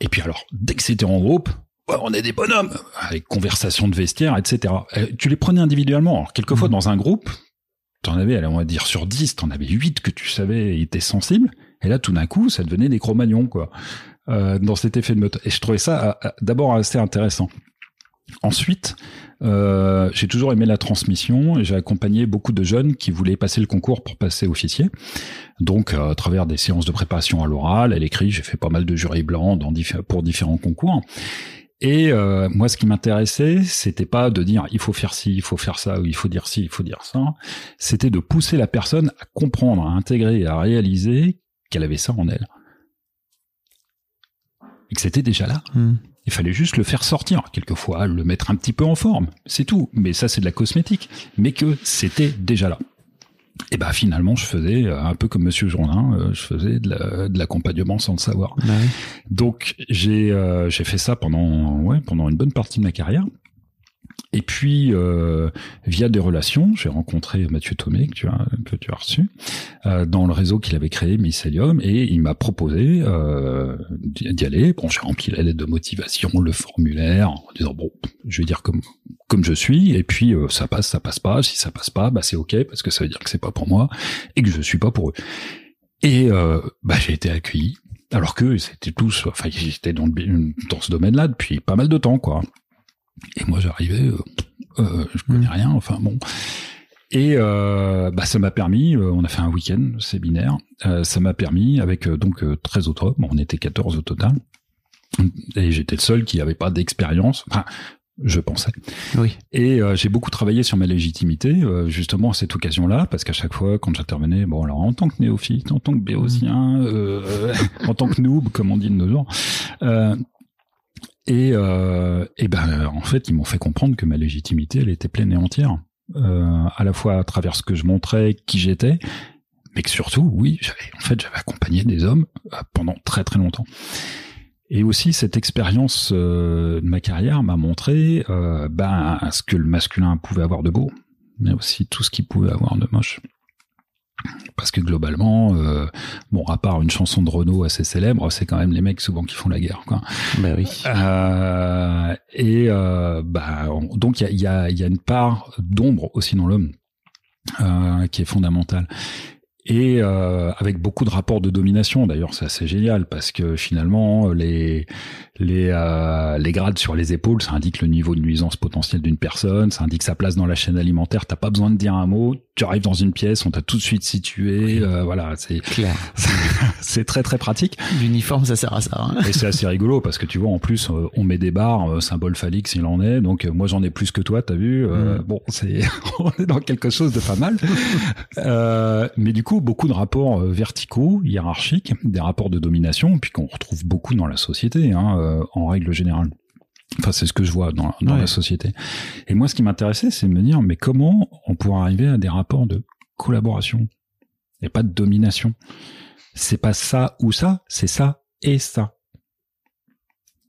Speaker 1: et puis alors, dès que c'était en groupe, on est des bonhommes, avec conversation de vestiaire, etc. Euh, tu les prenais individuellement. Alors, quelquefois, mmh. dans un groupe, t'en avais, on va dire, sur 10, t'en avais 8 que tu savais étaient sensibles. Et là, tout d'un coup, ça devenait des cro quoi. Euh, dans cet effet de meute. Et je trouvais ça euh, d'abord assez intéressant. Ensuite, euh, j'ai toujours aimé la transmission et j'ai accompagné beaucoup de jeunes qui voulaient passer le concours pour passer officier. Donc, à travers des séances de préparation à l'oral, à l'écrit, j'ai fait pas mal de jurys blancs pour différents concours. Et euh, moi, ce qui m'intéressait, c'était pas de dire il faut faire ci, il faut faire ça, ou il faut dire ci, il faut dire ça. C'était de pousser la personne à comprendre, à intégrer, à réaliser qu'elle avait ça en elle, et que c'était déjà là.
Speaker 2: Hmm
Speaker 1: Il fallait juste le faire sortir, quelquefois le mettre un petit peu en forme, c'est tout. Mais ça, c'est de la cosmétique. Mais que c'était déjà là. Et bah finalement, je faisais euh, un peu comme Monsieur Jourdain, euh, je faisais de l'accompagnement sans le savoir.
Speaker 2: Bah.
Speaker 1: Donc j'ai euh, j'ai fait ça pendant ouais pendant une bonne partie de ma carrière. Et puis, euh, via des relations, j'ai rencontré Mathieu Thomé, que tu as, que tu as reçu, euh, dans le réseau qu'il avait créé, Mycelium, et il m'a proposé euh, d'y aller. Bon, j'ai rempli la lettre de motivation, le formulaire, en disant, bon, je vais dire comme comme je suis, et puis euh, ça passe, ça passe pas. Si ça passe pas, bah c'est ok, parce que ça veut dire que c'est pas pour moi, et que je suis pas pour eux. Et euh, bah j'ai été accueilli, alors que c'était tous, enfin, j'étais dans, dans ce domaine-là depuis pas mal de temps, quoi. Et moi, j'arrivais, euh, euh, je connais rien, enfin bon. Et euh, bah, ça m'a permis, euh, on a fait un week-end séminaire, ça m'a permis, avec donc euh, 13 autres hommes, on était 14 au total, et j'étais le seul qui avait pas d'expérience, enfin, je pensais.
Speaker 2: Oui.
Speaker 1: Et euh, j'ai beaucoup travaillé sur ma légitimité, euh, justement à cette occasion-là, parce qu'à chaque fois, quand j'intervenais, bon alors en tant que néophyte, en tant que béotien, euh, en tant que noob, comme on dit de nos jours, et, euh, et ben en fait, ils m'ont fait comprendre que ma légitimité, elle était pleine et entière, euh, à la fois à travers ce que je montrais, qui j'étais, mais que surtout, oui, en fait j'avais accompagné des hommes euh, pendant très très longtemps. Et aussi cette expérience de ma carrière m'a montré ben, ce que le masculin pouvait avoir de beau, mais aussi tout ce qu'il pouvait avoir de moche. Parce que globalement, euh, bon, à part une chanson de Renault assez célèbre, c'est quand même les mecs souvent qui font la guerre. Quoi.
Speaker 2: Bah oui.
Speaker 1: Euh, et euh, bah, on- donc il y a, il y, a, il y a une part d'ombre aussi dans l'homme euh, qui est fondamentale. Et euh, avec beaucoup de rapports de domination, d'ailleurs, c'est assez génial parce que finalement, les les les grades sur les épaules, ça indique le niveau de nuisance potentielle d'une personne, ça indique sa place dans la chaîne alimentaire. T'as pas besoin de dire un mot, tu arrives dans une pièce, on t'a tout de suite situé. euh, voilà, c'est
Speaker 2: Clair.
Speaker 1: c'est très très pratique.
Speaker 2: L'uniforme, ça sert à ça. hein.
Speaker 1: Et c'est assez rigolo parce que tu vois, en plus, euh, on met des barres, euh, symbole phallique s'il en est. Donc, euh, moi, j'en ai plus que toi, t'as vu. euh,
Speaker 2: Mm.
Speaker 1: Bon, c'est, on est dans quelque chose de pas mal. Euh, mais du coup, beaucoup de rapports verticaux, hiérarchiques, des rapports de domination, puis qu'on retrouve beaucoup dans la société, hein, en règle générale. Enfin, c'est ce que je vois dans, dans
Speaker 2: Ouais.
Speaker 1: la société. Et moi, ce qui m'intéressait, c'est de me dire, mais comment on pourrait arriver à des rapports de collaboration et pas de domination? C'est pas ça ou ça, c'est ça et ça.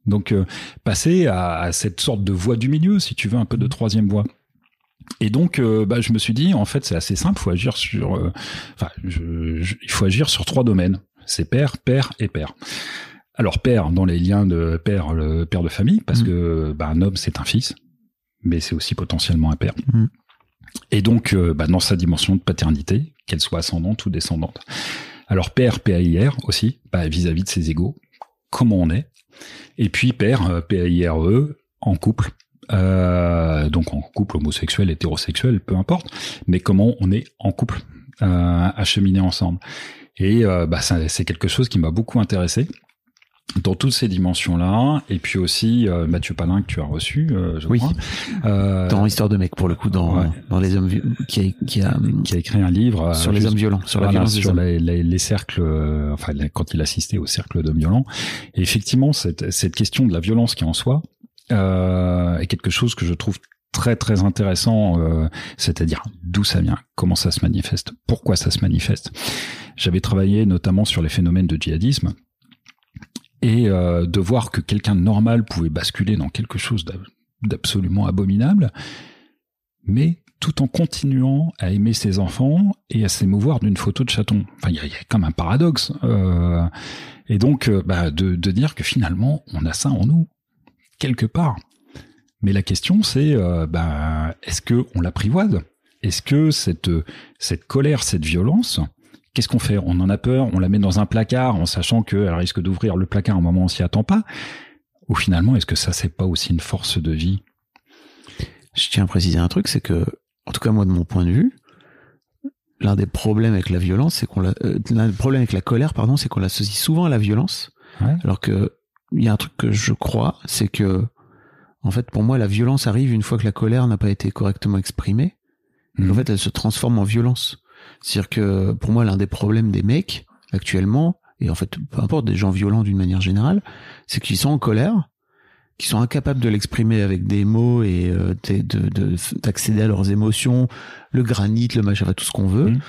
Speaker 1: Donc, euh, passer à, à cette sorte de voie du milieu, si tu veux, un peu de troisième voie. Et donc, euh, bah, je me suis dit, en fait, c'est assez simple. Faut agir sur, euh, enfin, je- je- il faut agir sur trois domaines. C'est père, père et père. Alors père dans les liens de père, le père de famille, parce
Speaker 2: Mhm.
Speaker 1: que bah, un homme c'est un fils, mais c'est aussi potentiellement un père.
Speaker 2: Mhm.
Speaker 1: Et donc, euh, bah, dans sa dimension de paternité, qu'elle soit ascendante ou descendante. Alors père, P-A-I-R aussi, bah, vis-à-vis de ses égaux, comment on est. Et puis père, euh, P-A-I-R-E, E, en couple. Euh, donc en couple homosexuel, hétérosexuel, peu importe, mais comment on est en couple, euh, à cheminer ensemble. Et euh, bah, c'est quelque chose qui m'a beaucoup intéressé dans toutes ces dimensions-là. Et puis aussi euh, Mathieu Palin que tu as reçu, euh, je
Speaker 2: Oui.
Speaker 1: crois, euh,
Speaker 2: Dans Histoire de mec, pour le coup, dans,
Speaker 1: Ouais.
Speaker 2: dans les hommes, qui a, qui a,
Speaker 1: qui a écrit un livre euh,
Speaker 2: sur les hommes violents, sur la violence
Speaker 1: sur les, les- les cercles, euh, enfin quand il assistait au cercle d'hommes violents. Et effectivement, cette, cette question de la violence qui est en soi euh, est quelque chose que je trouve très très intéressant, euh, c'est-à-dire d'où ça vient, comment ça se manifeste, pourquoi ça se manifeste. J'avais travaillé notamment sur les phénomènes de djihadisme et euh, de voir que quelqu'un de normal pouvait basculer dans quelque chose d'ab- d'absolument abominable, mais tout en continuant à aimer ses enfants et à s'émouvoir d'une photo de chaton. Enfin, il y, y a comme un paradoxe. euh, et donc, euh, bah, de, de dire que finalement, on a ça en nous, quelque part. Mais la question, c'est, euh, bah, est-ce que on l'apprivoise? Est-ce que cette, cette colère, cette violence, qu'est-ce qu'on fait? On en a peur, on la met dans un placard en sachant qu'elle risque d'ouvrir le placard à un moment où on s'y attend pas Ou finalement, est-ce que ça, c'est pas aussi une force de vie?
Speaker 2: Je tiens à préciser un truc, c'est que, en tout cas moi de mon point de vue, l'un des problèmes avec la violence, c'est qu'on l'a, euh, l'un des problèmes avec la colère, pardon, c'est qu'on l'associe souvent à la violence,
Speaker 1: Ouais.
Speaker 2: alors que il y a un truc que je crois, c'est que, en fait, pour moi, la violence arrive une fois que la colère n'a pas été correctement exprimée. En fait, elle se transforme en violence. C'est-à-dire que, pour moi, l'un des problèmes des mecs actuellement, et en fait, peu importe des gens violents d'une manière générale, c'est qu'ils sont en colère qui sont incapables de l'exprimer avec des mots et euh, d'accéder à leurs émotions, le granit, le machin, tout ce qu'on veut.
Speaker 1: Mhm.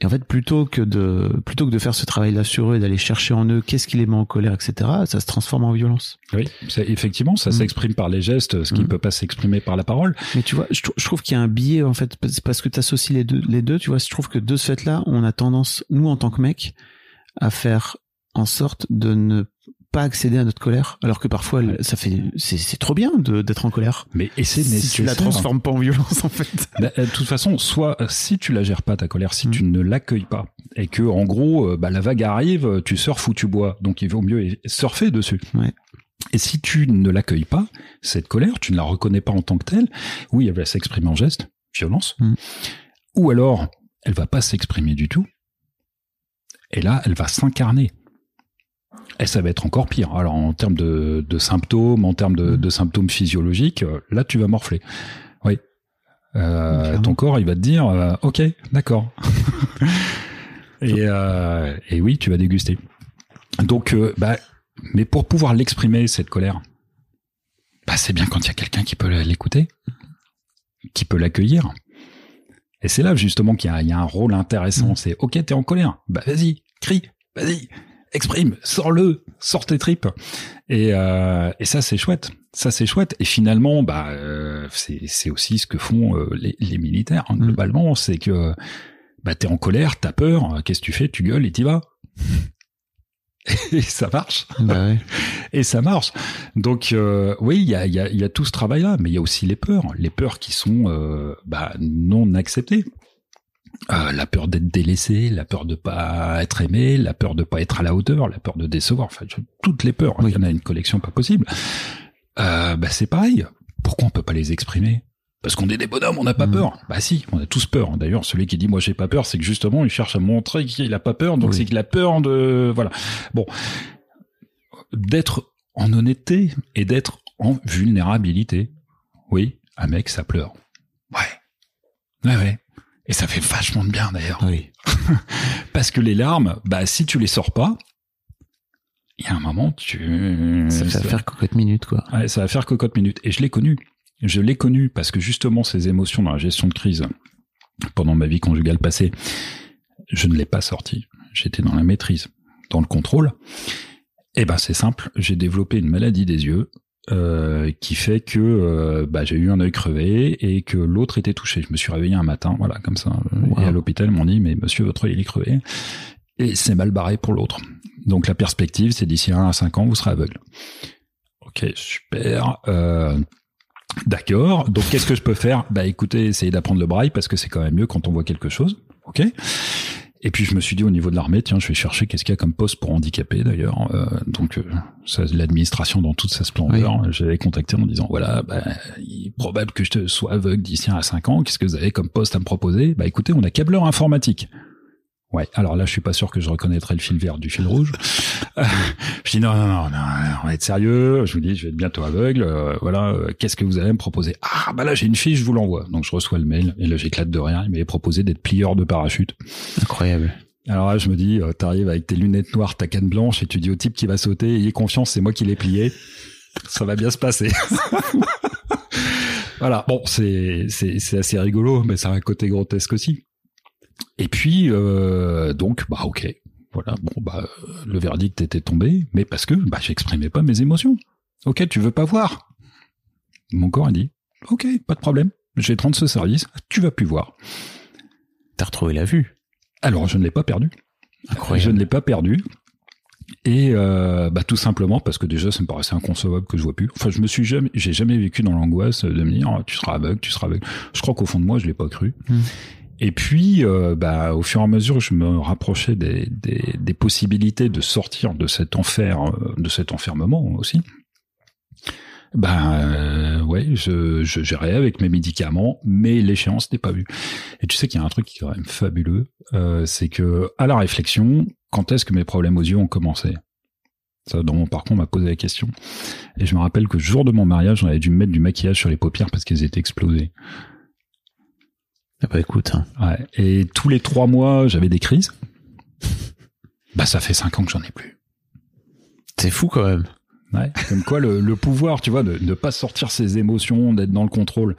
Speaker 2: Et en fait, plutôt que de plutôt que de faire ce travail-là sur eux et d'aller chercher en eux qu'est-ce qui les met en colère, etc., ça se transforme en violence.
Speaker 1: Oui, effectivement, ça
Speaker 2: Mm.
Speaker 1: s'exprime par les gestes, ce qui
Speaker 2: Mm.
Speaker 1: peut pas s'exprimer par la parole.
Speaker 2: Mais tu vois, je, trou- je trouve qu'il y a un biais en fait parce- parce que tu associes les deux, les deux. Tu vois, je trouve que de ce fait-là, on a tendance, nous en tant que mecs, à faire en sorte de ne pas accéder à notre colère, alors que parfois ça fait, c'est trop bien d'être en colère.
Speaker 1: Mais et c'est
Speaker 2: Si tu la transformes pas en violence en fait.
Speaker 1: Bah, euh, De toute façon, soit euh, si tu la gères pas ta colère, si
Speaker 2: Mm.
Speaker 1: tu ne l'accueilles pas, et que en gros, euh, bah, la vague arrive, tu surfes ou tu bois, donc il vaut mieux surfer dessus.
Speaker 2: Ouais.
Speaker 1: Et si tu ne l'accueilles pas, cette colère, tu ne la reconnais pas en tant que telle, oui, elle va s'exprimer en geste, violence,
Speaker 2: Mm.
Speaker 1: ou alors elle va pas s'exprimer du tout, et là, elle va s'incarner. Et ça va être encore pire. Alors en termes de, de symptômes, en termes de,
Speaker 2: Mm.
Speaker 1: de symptômes physiologiques, euh, là tu vas morfler. Oui. Euh, ton corps, il va te dire, euh, ok, d'accord. et, euh, et oui, tu vas déguster. Donc, bah, mais pour pouvoir l'exprimer cette colère, bah, c'est bien quand il y a quelqu'un qui peut l'écouter, qui peut l'accueillir. Et c'est là justement qu'il y, a- il y a un rôle intéressant.
Speaker 2: Mm.
Speaker 1: C'est ok, t'es en colère, bah vas-y, crie, vas-y, exprime, sors-le, sors tes tripes. Et, euh, et ça c'est chouette, ça c'est chouette. Et finalement, bah euh, c'est c'est aussi ce que font euh, les, les militaires hein,
Speaker 2: Mm.
Speaker 1: globalement, c'est que bah t'es en colère, t'as peur, qu'est-ce que tu fais? Tu gueules et t'y vas. et ça marche.
Speaker 2: bah ouais.
Speaker 1: Et ça marche. Donc euh, oui, il y a, il y, a, y a tout ce travail-là, mais il y a aussi les peurs, les peurs qui sont euh, bah, non acceptées. Euh, la peur d'être délaissé, la peur de pas être aimé, la peur de pas être à la hauteur, la peur de décevoir, enfin toutes les peurs.
Speaker 2: Oui.
Speaker 1: Il y en a une collection pas possible. Euh, bah c'est pareil. Pourquoi on peut pas les exprimer? Parce qu'on est des bonhommes, on n'a pas
Speaker 2: Mhm.
Speaker 1: peur. Bah si, on a tous peur. D'ailleurs, celui qui dit moi j'ai pas peur, c'est que justement il cherche à montrer qu'il a pas peur, donc
Speaker 2: Oui.
Speaker 1: c'est qu'il a peur de voilà. Bon, d'être en honnêteté et d'être en vulnérabilité. Oui, un mec, ça pleure. Ouais. Ouais, ouais. Et ça fait vachement de bien d'ailleurs.
Speaker 2: Oui.
Speaker 1: Parce que les larmes, bah, si tu les sors pas, il y a un moment, tu...
Speaker 2: Ça fait faire cocotte minute quoi.
Speaker 1: Ouais, ça va faire cocotte minute. Et je l'ai connu. Je l'ai connu parce que justement, ces émotions dans la gestion de crise, pendant ma vie conjugale passée, je ne l'ai pas sorti. J'étais dans la maîtrise, dans le contrôle. Et ben, c'est simple. J'ai développé une maladie des yeux. Euh, qui fait que euh, bah, j'ai eu un œil crevé et que l'autre était touché. Je me suis réveillé un matin, voilà, comme ça.
Speaker 2: Wow.
Speaker 1: Et à l'hôpital, ils m'ont dit, mais monsieur, votre œil, il est crevé. Et c'est mal barré pour l'autre. Donc la perspective, c'est d'ici 1 à 5 ans, vous serez aveugle. Ok, super. Euh, D'accord. Donc qu'est-ce que je peux faire? Bah écoutez, essayez d'apprendre le braille parce que c'est quand même mieux quand on voit quelque chose. Ok. Et puis je me suis dit au niveau de l'armée, tiens, je vais chercher qu'est-ce qu'il y a comme poste pour handicapés d'ailleurs. Euh, donc euh, ça, l'administration dans toute sa splendeur. J'avais contacté en disant voilà, bah, il est probable que je te sois aveugle d'ici un à 5 ans. Qu'est-ce que vous avez comme poste à me proposer? Bah écoutez, on a câbleur informatique. Ouais, alors là, je suis pas sûr que je reconnaîtrais le fil vert du fil rouge. Je dis non, non, non, non, on va être sérieux. Je vous dis, je vais être bientôt aveugle. euh, voilà, euh, qu'est-ce que vous allez me proposer? Ah, bah là, j'ai une fiche, je vous l'envoie. Donc je reçois le mail et là, j'éclate de rien. Il m'avait proposé d'être plieur de parachute.
Speaker 2: Incroyable.
Speaker 1: Alors là, je me dis, euh, t'arrives avec tes lunettes noires, ta canne blanche, et tu dis au type qui va sauter, ayez confiance, c'est moi qui l'ai plié. Ça va bien se passer. voilà. Bon, c'est c'est c'est assez rigolo, mais ça a un côté grotesque aussi. Et puis euh, donc, bah ok, voilà. Bon, bah le verdict était tombé, mais parce que bah j'exprimais pas mes émotions. Ok, tu veux pas voir? Mon corps a dit, ok, pas de problème. Je vais te rendre ce service, tu vas plus voir.
Speaker 2: T'as retrouvé la vue?
Speaker 1: Alors, je ne l'ai pas perdu. Je
Speaker 2: Incroyable.
Speaker 1: ne l'ai pas perdu. Et euh, bah tout simplement parce que déjà ça me paraissait inconcevable que je vois plus. Enfin je me suis jamais, j'ai jamais vécu dans l'angoisse de me dire oh, tu seras aveugle, tu seras aveugle. Je crois qu'au fond de moi je l'ai pas cru.
Speaker 2: Mm.
Speaker 1: Et puis euh, bah au fur et à mesure je me rapprochais des, possibilités de sortir de cet enfer, euh, de cet enfermement aussi. Ben ouais, je, gérais avec mes médicaments, mais l'échéance n'est pas vue. Et tu sais qu'il y a un truc qui est quand même fabuleux, c'est que à la réflexion, quand est-ce que mes problèmes aux yeux ont commencé? Ça, dans mon parcours, m'a posé la question. Et je me rappelle que le jour de mon mariage, on avait dû me mettre du maquillage sur les paupières parce qu'elles étaient explosées.
Speaker 2: Ah bah écoute, hein.
Speaker 1: Ouais. Et tous les trois mois, j'avais des crises. Bah ça fait cinq ans que j'en ai plus.
Speaker 2: c'est fou quand même.
Speaker 1: Ouais, comme quoi le, le pouvoir, tu vois, de ne pas sortir ses émotions, d'être dans le contrôle.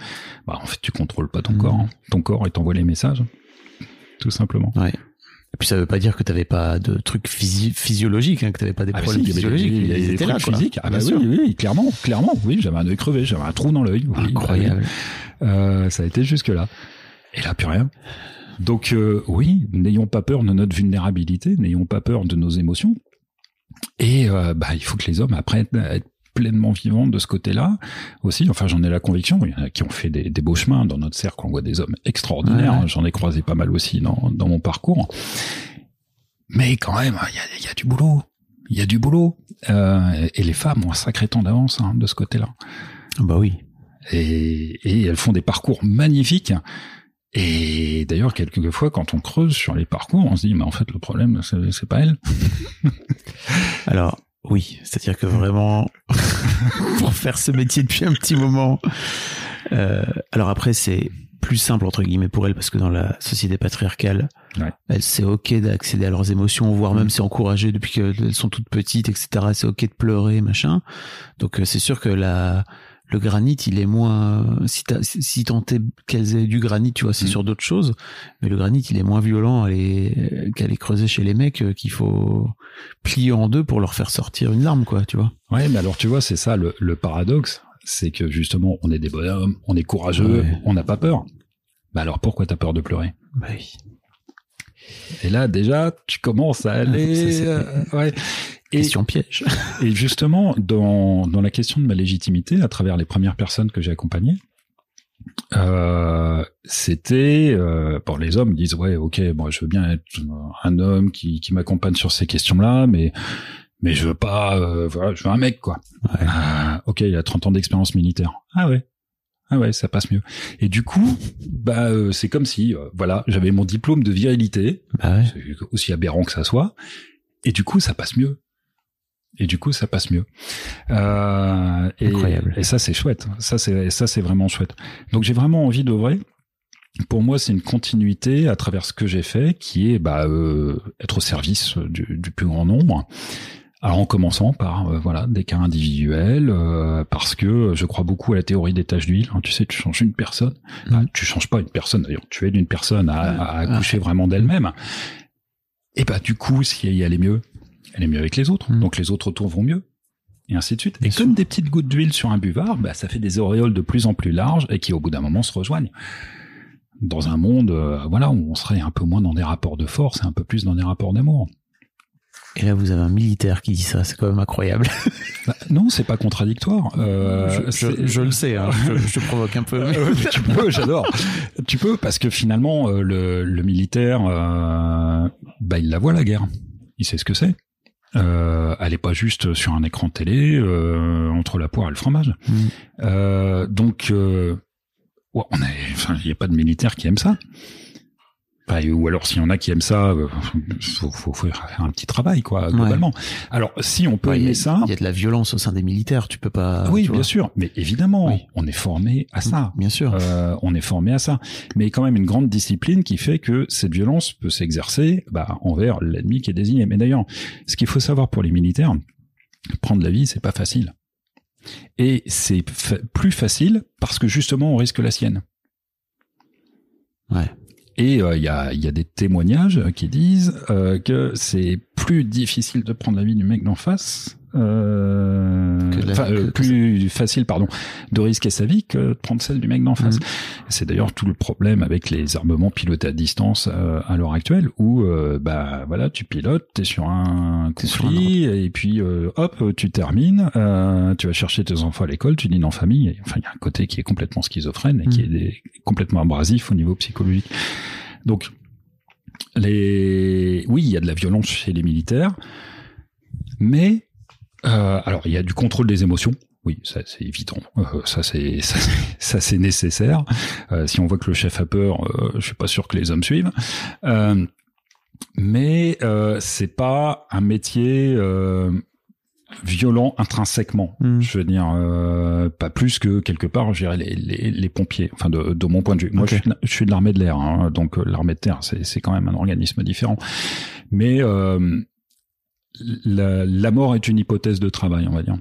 Speaker 1: Bah, en fait, tu contrôles pas ton
Speaker 2: Mhm.
Speaker 1: corps. hein. Ton corps, il t'envoie les messages. Tout simplement.
Speaker 2: Ouais. Et puis ça veut pas dire que t'avais pas de trucs physi physiologiques, hein, que t'avais pas des
Speaker 1: Ah,
Speaker 2: problèmes
Speaker 1: si,
Speaker 2: physiologiques.
Speaker 1: il y avait des
Speaker 2: là,
Speaker 1: trucs
Speaker 2: quoi.
Speaker 1: physiques. Ah bah oui, oui, oui, clairement, clairement. Oui, j'avais un œil crevé, j'avais un trou dans l'œil. Oui,
Speaker 2: Incroyable.
Speaker 1: bah oui. Euh, ça a été jusque là. Et là, plus rien. Donc euh, oui, n'ayons pas peur de notre vulnérabilité, n'ayons pas peur de nos émotions. Et euh, bah, il faut que les hommes apprennent à être pleinement vivants de ce côté-là aussi. Enfin, j'en ai la conviction. Il y en a qui ont fait des, des beaux chemins dans notre cercle. On voit des hommes extraordinaires.
Speaker 2: Ouais.
Speaker 1: J'en ai croisé pas mal aussi dans, dans mon parcours. Mais quand même, il y a, il y a du boulot. Il y a du boulot. Euh, et les femmes ont un sacré temps d'avance hein, de ce côté-là.
Speaker 2: Bah oui.
Speaker 1: Et, et elles font des parcours magnifiques. Et d'ailleurs, quelquefois, quand on creuse sur les parcours, on se dit, mais en fait, le problème, c'est pas elle.
Speaker 2: Alors, oui, c'est-à-dire que vraiment, pour faire ce métier depuis un petit moment, euh, alors après, c'est plus simple, entre guillemets, pour elle, parce que dans la société patriarcale,
Speaker 1: Ouais.
Speaker 2: elle, c'est ok d'accéder à leurs émotions, voire même c'est encouragé depuis qu'elles sont toutes petites, etc. C'est ok de pleurer, machin. Donc, euh, c'est sûr que la, le granit, il est moins, si si tant est qu'elles aient du granit, tu vois, c'est
Speaker 1: Mm.
Speaker 2: sur d'autres choses. Mais le granit, il est moins violent à les- qu'à les creuser chez les mecs euh, qu'il faut plier en deux pour leur faire sortir une larme, quoi, tu vois.
Speaker 1: Ouais, mais alors tu vois, c'est ça le, le paradoxe, c'est que justement, on est des bonhommes, on est courageux,
Speaker 2: Ouais.
Speaker 1: on n'a pas peur. Bah alors pourquoi t'as peur de pleurer?
Speaker 2: Bah oui.
Speaker 1: Et là, déjà, tu commences à aller.
Speaker 2: Ça,
Speaker 1: euh, ouais. Et,
Speaker 2: Question piège.
Speaker 1: et justement, dans, dans la question de ma légitimité, à travers les premières personnes que j'ai accompagnées, euh, c'était euh, bon les hommes disent ouais ok moi je veux bien être un homme qui, qui m'accompagne sur ces questions là mais mais je veux pas euh, voilà je veux un mec quoi
Speaker 2: Ouais.
Speaker 1: Ah, ok il a 30 ans d'expérience militaire ah ouais ah ouais ça passe mieux et du coup bah euh, c'est comme si euh, voilà j'avais mon diplôme de virilité
Speaker 2: Bah ouais.
Speaker 1: aussi aberrant que ça soit. Et du coup, ça passe mieux. Et du coup, ça passe mieux. Euh, et. Et ça, c'est chouette. Ça, c'est ça, c'est vraiment chouette. Donc, j'ai vraiment envie d'œuvrer. Pour moi, c'est une continuité à travers ce que j'ai fait, qui est bah, euh, être au service du, du plus grand nombre. Alors en commençant par euh, voilà des cas individuels, euh, parce que je crois beaucoup à la théorie des taches d'huile. hein. tu sais, tu changes une personne,
Speaker 2: Mhm.
Speaker 1: Ah, tu changes pas une personne d'ailleurs, tu aides une personne à, à accoucher vraiment d'elle-même. Et bah du coup, si elle est mieux, elle est mieux avec les autres,
Speaker 2: Mhm.
Speaker 1: donc les autres autour vont mieux, et ainsi de suite.
Speaker 2: Bien
Speaker 1: et
Speaker 2: sûr.
Speaker 1: comme des petites gouttes d'huile sur un buvard, bah ça fait des auréoles de plus en plus larges et qui au bout d'un moment se rejoignent. Dans un monde, euh, voilà, où on serait un peu moins dans des rapports de force et un peu plus dans des rapports d'amour.
Speaker 2: Et là, vous avez un militaire qui dit ça. C'est quand même incroyable.
Speaker 1: Bah, non, c'est pas contradictoire. Euh,
Speaker 2: je, je-
Speaker 1: c'est-
Speaker 2: je le sais. hein. Je, je te provoque un peu.
Speaker 1: Euh, mais tu peux, j'adore. Tu peux parce que finalement euh, le, le militaire, euh, bah il la voit la guerre. Il sait ce que c'est. Euh, elle est pas juste sur un écran de télé euh, entre la poire et le fromage.
Speaker 2: Mm.
Speaker 1: Euh, donc, euh, ouais, on est, enfin, il y a pas de militaire qui aime ça. Enfin, ou alors s'il y en a qui aiment ça, euh, faut, faut, faut faire un petit travail quoi globalement. Alors si on peut
Speaker 2: Ouais,
Speaker 1: aimer
Speaker 2: a-
Speaker 1: ça,
Speaker 2: il y a de la violence au sein des militaires. Tu peux pas.
Speaker 1: oui
Speaker 2: tu
Speaker 1: bien
Speaker 2: vois.
Speaker 1: sûr, mais évidemment,
Speaker 2: Oui.
Speaker 1: on est formé à ça.
Speaker 2: Bien sûr.
Speaker 1: Euh, on est formé à ça. Mais quand même une grande discipline qui fait que cette violence peut s'exercer bah, envers l'ennemi qui est désigné. Mais d'ailleurs, ce qu'il faut savoir pour les militaires, prendre la vie, c'est pas facile. Et c'est fa- plus facile parce que justement, on risque la sienne.
Speaker 2: Ouais.
Speaker 1: Et euh, il y, a, il y a des témoignages qui disent euh, que c'est plus difficile de prendre la vie du mec d'en face, euh,
Speaker 2: la-
Speaker 1: euh,
Speaker 2: que-
Speaker 1: plus facile, pardon, de risquer sa vie que de prendre celle du mec d'en face.
Speaker 2: Mhm.
Speaker 1: C'est d'ailleurs tout le problème avec les armements pilotés à distance euh, à l'heure actuelle, où euh, bah voilà, tu pilotes, t'es sur un
Speaker 2: T'es sur un
Speaker 1: conflit, et puis hop, tu termines, tu vas chercher tes enfants à l'école, tu dînes en famille. Et, enfin, il y a un côté qui est complètement schizophrène et qui
Speaker 2: Mhm.
Speaker 1: est des- complètement abrasif au niveau psychologique. Donc, les, oui, il y a de la violence chez les militaires, mais euh, alors il y a du contrôle des émotions. Oui, ça c'est évident. Euh, ça c'est ça, c'est- ça, c'est nécessaire. Euh, si on voit que le chef a peur, euh, je suis pas sûr que les hommes suivent. Euh, mais euh, c'est pas un métier euh, violent intrinsèquement.
Speaker 2: Mm.
Speaker 1: Je veux dire, euh, pas plus que quelque part, je dirais les, les, les pompiers. Enfin, de, de mon point de vue. Moi, je, suis, de- je suis de l'armée de l'air, hein, donc l'armée de terre, c'est c'est quand même un organisme différent. Mais euh, la, la mort est une hypothèse de travail, on va dire.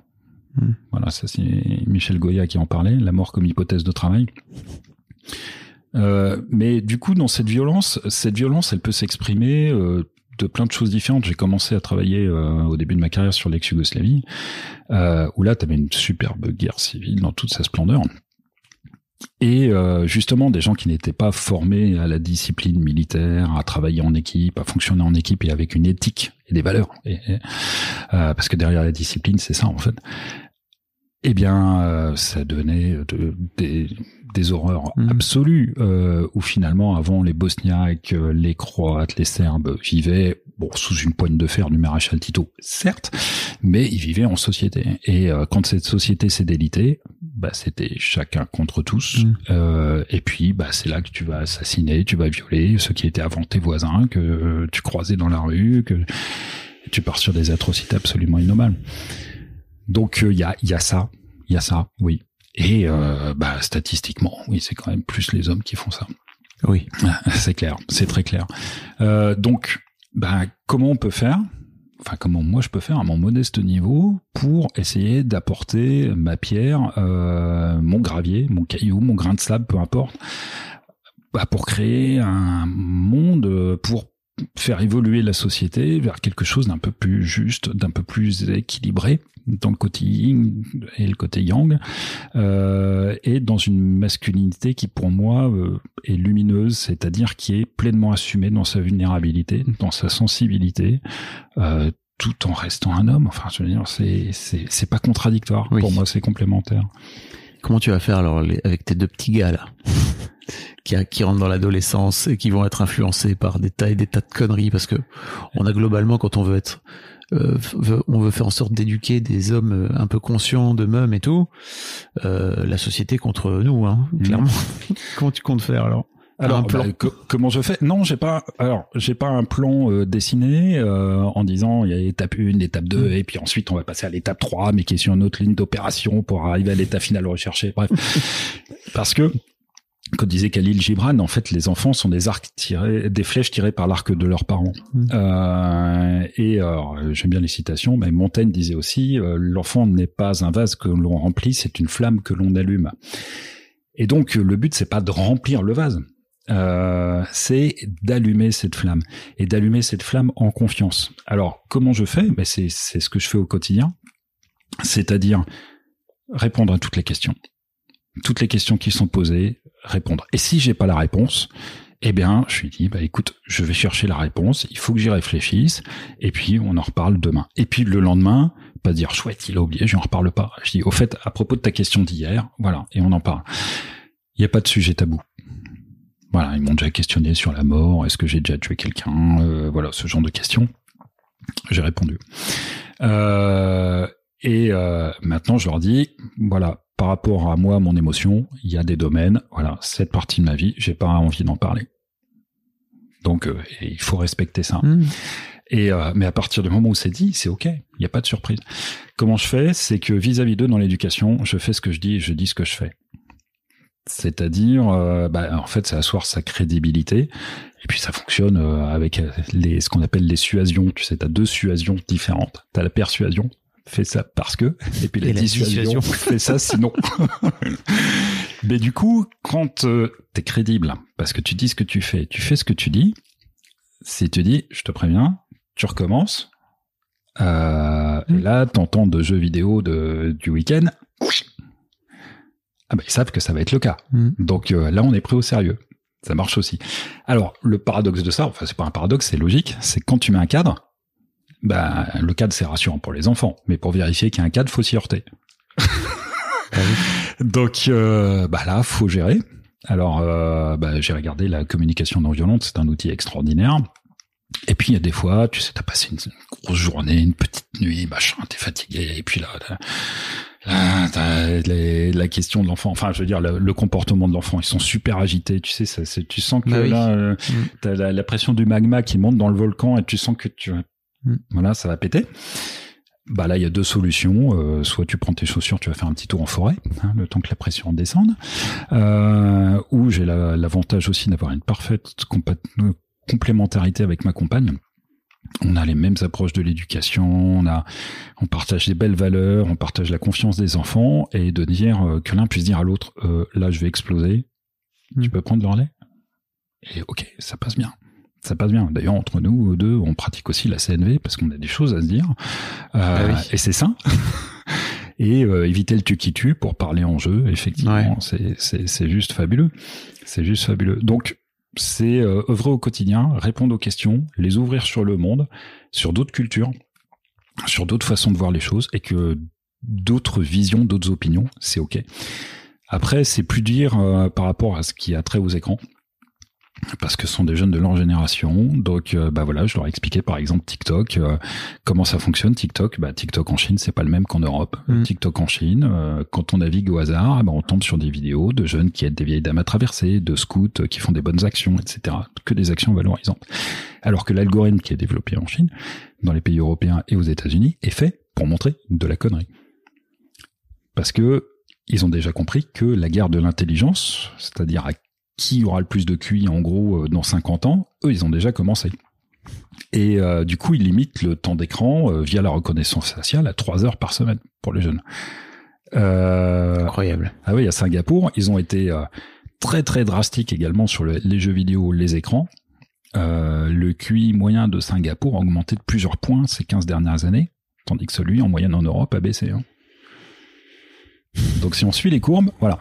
Speaker 1: Mm. Voilà, ça c'est Michel Goya qui en parlait, la mort comme hypothèse de travail. Euh, mais du coup, dans cette violence, cette violence, elle peut s'exprimer euh, de plein de choses différentes. J'ai commencé à travailler euh, au début de ma carrière sur l'ex-Yougoslavie, euh, où là, tu avais une superbe guerre civile dans toute sa splendeur. Et euh, justement, des gens qui n'étaient pas formés à la discipline militaire, à travailler en équipe, à fonctionner en équipe et avec une éthique et des valeurs. Et, parce que derrière la discipline, c'est ça en fait. Eh bien, ça donnait de, des, des horreurs mmh. absolues, euh, où finalement, avant, les Bosniaques, euh, les Croates, les Serbes vivaient bon sous une poigne de fer du maréchal Tito, certes, mais ils vivaient en société. Et euh, quand cette société s'est délitée, bah, c'était chacun contre tous. Mmh. Euh, et puis, bah, c'est là que tu vas assassiner, tu vas violer ceux qui étaient avant tes voisins, que tu croisais dans la rue, que tu pars sur des atrocités absolument innommables. Donc, il y a, y a ça, il y a ça, oui. Et euh, bah, statistiquement, oui, c'est quand même plus les hommes qui font ça.
Speaker 2: Oui,
Speaker 1: c'est clair, c'est très clair. Euh, donc, bah, comment on peut faire Enfin, comment moi je peux faire à mon modeste niveau pour essayer d'apporter ma pierre, euh, mon gravier, mon caillou, mon grain de sable, peu importe, bah, pour créer un monde, pour faire évoluer la société vers quelque chose d'un peu plus juste, d'un peu plus équilibré dans le côté yin et le côté yang, euh, et dans une masculinité qui pour moi euh, est lumineuse, c'est-à-dire qui est pleinement assumée dans sa vulnérabilité, dans sa sensibilité, euh, tout en restant un homme. Enfin, je veux dire, c'est c'est c'est pas contradictoire. Pour moi, c'est complémentaire.
Speaker 2: Comment tu vas faire alors avec tes deux petits gars là? Qui, qui rentrent dans l'adolescence et qui vont être influencés par des tas et des tas de conneries parce que on a globalement quand on veut être euh, on veut faire en sorte d'éduquer des hommes euh, un peu conscients de mêmes et tout, euh, la société contre nous, hein, mmh. clairement. Comment tu comptes faire alors?
Speaker 1: Alors, bah, comment je fais? Non, j'ai pas. Alors, j'ai pas un plan dessiné en disant il y a l'étape 1, l'étape 2, mmh. et puis ensuite on va passer à l'étape 3, mais qui est sur une autre ligne d'opération pour arriver à l'état final recherché. Bref, parce que comme disait Khalil Gibran, en fait, les enfants sont des arcs tirés, des flèches tirées par l'arc de leurs parents. Mm. Euh, et j'aime bien les citations, mais Montaigne disait aussi euh, l'enfant n'est pas un vase que l'on remplit, c'est une flamme que l'on allume. Et donc, le but, c'est pas de remplir le vase. Euh, c'est d'allumer cette flamme et d'allumer cette flamme en confiance. Alors, comment je fais? Ben c'est ce que je fais au quotidien, c'est-à-dire répondre à toutes les questions toutes les questions qui sont posées, répondre. Et si j'ai pas la réponse, eh bien, je lui dis, bah écoute, je vais chercher la réponse, il faut que j'y réfléchisse, et puis on en reparle demain. Et puis le lendemain, pas dire chouette, il a oublié, je n'en reparle pas. Je dis, au fait, à propos de ta question d'hier, voilà, et on en parle. Il n'y a pas de sujet tabou. Voilà, ils m'ont déjà questionné sur la mort, est-ce que j'ai déjà tué quelqu'un, euh, voilà, ce genre de questions. J'ai répondu. Euh, et euh, maintenant, je leur dis, voilà, par rapport à moi, mon émotion, il y a des domaines, voilà, cette partie de ma vie, j'ai pas envie d'en parler. Donc, euh, il faut respecter ça. Hmm. Et euh, mais à partir du moment où c'est dit, c'est ok, il n'y a pas de surprise. Comment je fais? C'est que vis-à-vis d'eux dans l'éducation, je fais ce que je dis, et je dis ce que je fais. C'est-à-dire, euh, bah, en fait, c'est asseoir sa crédibilité. Et puis ça fonctionne avec les, ce qu'on appelle les suasions. Tu sais, tu as deux suasions différentes. Tu as la persuasion, fais ça parce que, et puis la, dissuasion, fais ça sinon. Mais du coup, quand euh, tu es crédible, parce que tu dis ce que tu fais, tu fais ce que tu dis, si tu dis, je te préviens, tu recommences, euh, et là, t'entends de jeux vidéo de, du week-end, ah ben, ils savent que ça va être le cas. Mm. Donc euh, là, on est pris au sérieux. Ça marche aussi. Alors, le paradoxe de ça, enfin, c'est pas un paradoxe, c'est logique, c'est quand tu mets un cadre, bah, le cadre c'est rassurant pour les enfants, mais pour vérifier qu'il y a un cadre, faut s'y heurter. Ah Donc euh, bah là, faut gérer. Alors, euh, bah, j'ai regardé la communication non violente, c'est un outil extraordinaire. Et puis il y a des fois, tu sais, t'as passé une, grosse journée, une petite nuit, machin, t'es fatigué, et puis là, là t'as la question de l'enfant, enfin, je veux dire, le, comportement de l'enfant, ils sont super agités, tu sais, ça, tu sens que bah là, euh, mm. t'as la, la, pression du magma qui monte dans le volcan, et tu sens que tu Mm. Voilà, ça va péter. Bah là, il y a deux solutions. Euh, soit tu prends tes chaussures, tu vas faire un petit tour en forêt, hein, le temps que la pression descende. Euh, ou j'ai l'avantage aussi d'avoir une parfaite complémentarité avec ma compagne. on a les mêmes approches de l'éducation, on a, on partage des belles valeurs, on partage la confiance des enfants, et de dire euh, que l'un puisse dire à l'autre, là je vais exploser, tu
Speaker 2: Mm.
Speaker 1: peux prendre le relais? Et ok, ça passe bien. Ça passe bien. D'ailleurs, entre nous deux, on pratique aussi la CNV parce qu'on a des choses à se dire. Euh,
Speaker 2: Ah oui.
Speaker 1: Et c'est ça. et euh, éviter le tu qui tue pour parler en jeu, effectivement,
Speaker 2: Ouais.
Speaker 1: c'est- c'est c'est juste fabuleux. C'est juste fabuleux. Donc, c'est euh, œuvrer au quotidien, répondre aux questions, les ouvrir sur le monde, sur d'autres cultures, sur d'autres façons de voir les choses, et que d'autres visions, d'autres opinions, c'est ok. Après, c'est plus dire par rapport à ce qui a trait aux écrans. Parce que ce sont des jeunes de leur génération, donc euh, bah voilà, je leur ai expliqué par exemple TikTok, euh, comment ça fonctionne. TikTok, bah TikTok en Chine, c'est pas le même qu'en Europe.
Speaker 2: Mm.
Speaker 1: TikTok en Chine, euh, quand on navigue au hasard, bah, on tombe sur des vidéos de jeunes qui aident des vieilles dames à traverser, de scouts qui font des bonnes actions, etc. Que des actions valorisantes. Alors que l'algorithme qui est développé en Chine, dans les pays européens et aux États-Unis, est fait pour montrer de la connerie. Parce que ils ont déjà compris que la guerre de l'intelligence, c'est-à-dire à qui aura le plus de QI en gros euh, dans 50 ans, eux ils ont déjà commencé. Et euh, du coup, ils limitent le temps d'écran euh, via la reconnaissance faciale à 3 heures par semaine pour les jeunes. Euh,
Speaker 2: Incroyable.
Speaker 1: ah oui, à Singapour, ils ont été très très drastiques également sur le- les jeux vidéo, les écrans. Le QI moyen de Singapour a augmenté de plusieurs points ces 15 dernières années, tandis que celui en moyenne en Europe a baissé. hein. Donc si on suit les courbes, voilà.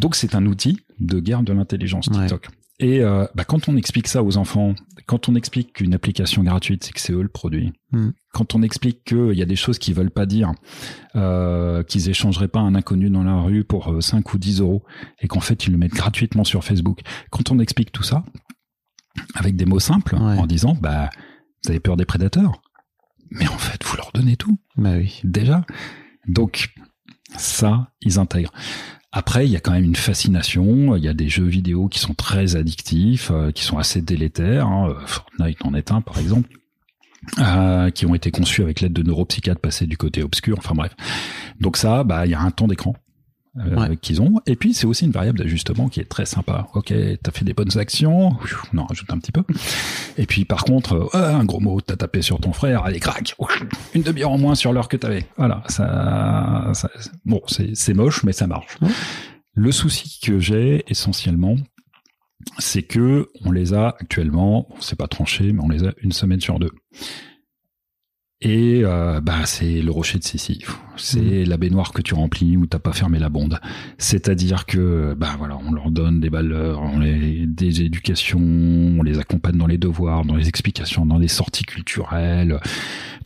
Speaker 1: Donc c'est un outil de guerre de l'intelligence
Speaker 2: Ouais.
Speaker 1: TikTok. Et euh, bah, quand on explique ça aux enfants, quand on explique qu'une application gratuite, c'est que c'est eux le produit.
Speaker 2: Mm.
Speaker 1: Quand on explique qu'il y a des choses qu'ils veulent pas dire, euh, qu'ils échangeraient pas un inconnu dans la rue pour euh, 5 ou 10 euros, et qu'en fait ils le mettent gratuitement sur Facebook. Quand on explique tout ça, avec des mots simples,
Speaker 2: Ouais.
Speaker 1: en disant, bah, vous avez peur des prédateurs. Mais en fait, vous leur donnez tout
Speaker 2: Bah oui.
Speaker 1: déjà. Donc ça, ils intègrent. Après, il y a quand même une fascination. Il y a des jeux vidéo qui sont très addictifs, euh, qui sont assez délétères. hein. Fortnite en est un, par exemple. euh, qui ont été conçus avec l'aide de neuropsychiatres passés du côté obscur. Enfin bref. Donc ça, bah il y a un temps d'écran euh,
Speaker 2: Ouais.
Speaker 1: qu'ils ont. Et puis c'est aussi une variable d'ajustement qui est très sympa. Ok, t'as fait des bonnes actions, on en rajoute un petit peu. Et puis par contre, euh, un gros mot, t'as tapé sur ton frère, allez crac, une demi-heure en moins sur l'heure que t'avais. Voilà, ça, ça bon, c'est moche, mais ça marche.
Speaker 2: Ouais.
Speaker 1: Le souci que j'ai essentiellement, c'est que on les a actuellement, bon, c'est pas tranché, mais on les a une semaine sur deux. Et euh, bah c'est le rocher de Sisyphe. C'est la baignoire que tu remplis où t'as pas fermé la bonde. C'est-à-dire que bah voilà, on leur donne des valeurs, on les des éducations, on les accompagne dans les devoirs, dans les explications, dans les sorties culturelles.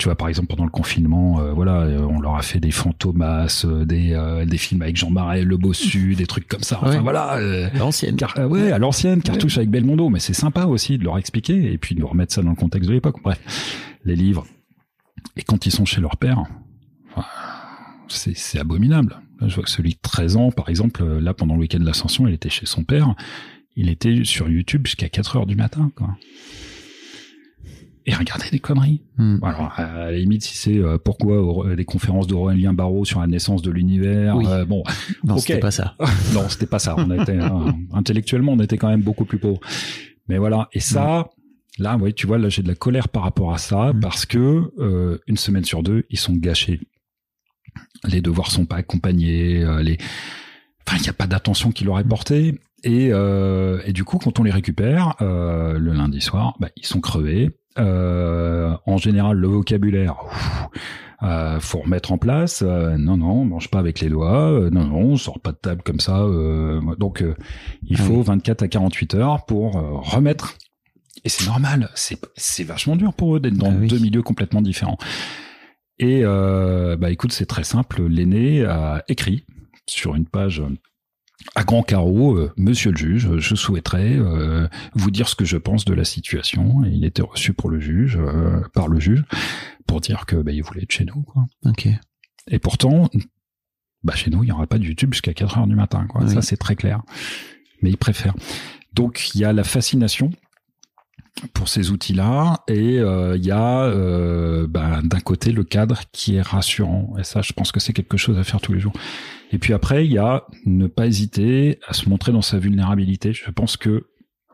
Speaker 1: Tu vois par exemple pendant le confinement, euh, voilà, euh, on leur a fait des fantomas, euh, des euh, des films avec Jean Marais, Le Bossu, des trucs comme ça. Enfin
Speaker 2: Ouais.
Speaker 1: voilà. euh,
Speaker 2: L'ancienne.
Speaker 1: Car, ouais, à l'ancienne, cartouche avec Belmondo, mais c'est sympa aussi de leur expliquer et puis de remettre ça dans le contexte de l'époque. Bref, les livres. Et quand ils sont chez leur père, c'est c'est abominable. Là, je vois que celui de 13 ans, par exemple, là, pendant le week-end de l'ascension, il était chez son père. Il était sur YouTube jusqu'à 4 heures du matin, quoi. Et regardez des conneries.
Speaker 2: Hmm.
Speaker 1: Alors, à la limite, si c'est euh, pourquoi les conférences d'Aurélien Barraud sur la naissance de l'univers,
Speaker 2: Oui.
Speaker 1: euh, bon,
Speaker 2: Non,
Speaker 1: Ok.
Speaker 2: c'était pas ça.
Speaker 1: non, c'était pas ça. On était euh, intellectuellement, on était quand même beaucoup plus pauvres. Mais voilà. Et ça, là, oui, tu vois, là, j'ai de la colère par rapport à ça
Speaker 2: Mm.
Speaker 1: parce que euh, une semaine sur deux, ils sont gâchés. Les devoirs sont pas accompagnés. euh, les, enfin, il n'y a pas d'attention qui leur est portée. Et, euh, et du coup, quand on les récupère euh, le lundi soir, bah, ils sont crevés. Euh, en général, le vocabulaire, ouf, euh, faut remettre en place. Euh, non, non, on mange pas avec les doigts. Euh, non, non, on sort pas de table comme ça. euh, donc, euh, il
Speaker 2: Ah
Speaker 1: faut
Speaker 2: oui.
Speaker 1: 24 à 48 heures pour remettre. Et c'est normal. C'est c'est vachement dur pour eux d'être dans
Speaker 2: Ah oui.
Speaker 1: deux milieux complètement différents. Et euh, bah écoute, c'est très simple. L'aîné a écrit sur une page à grand carreau, euh, Monsieur le juge, je souhaiterais euh, vous dire ce que je pense de la situation. Et il était reçu pour le juge, euh, par le juge, pour dire que bah, il voulait être chez nous. Quoi.
Speaker 2: Ok.
Speaker 1: Et pourtant, bah, chez nous, il n'y aura pas de YouTube jusqu'à 4 heures du matin. Quoi.
Speaker 2: Oui.
Speaker 1: Ça, c'est très clair. Mais il préfère. Donc, il y a la fascination pour ces outils-là et euh, il y a euh, bah, d'un côté le cadre qui est rassurant et ça je pense que c'est quelque chose à faire tous les jours et puis après il y a ne pas hésiter à se montrer dans sa vulnérabilité je pense que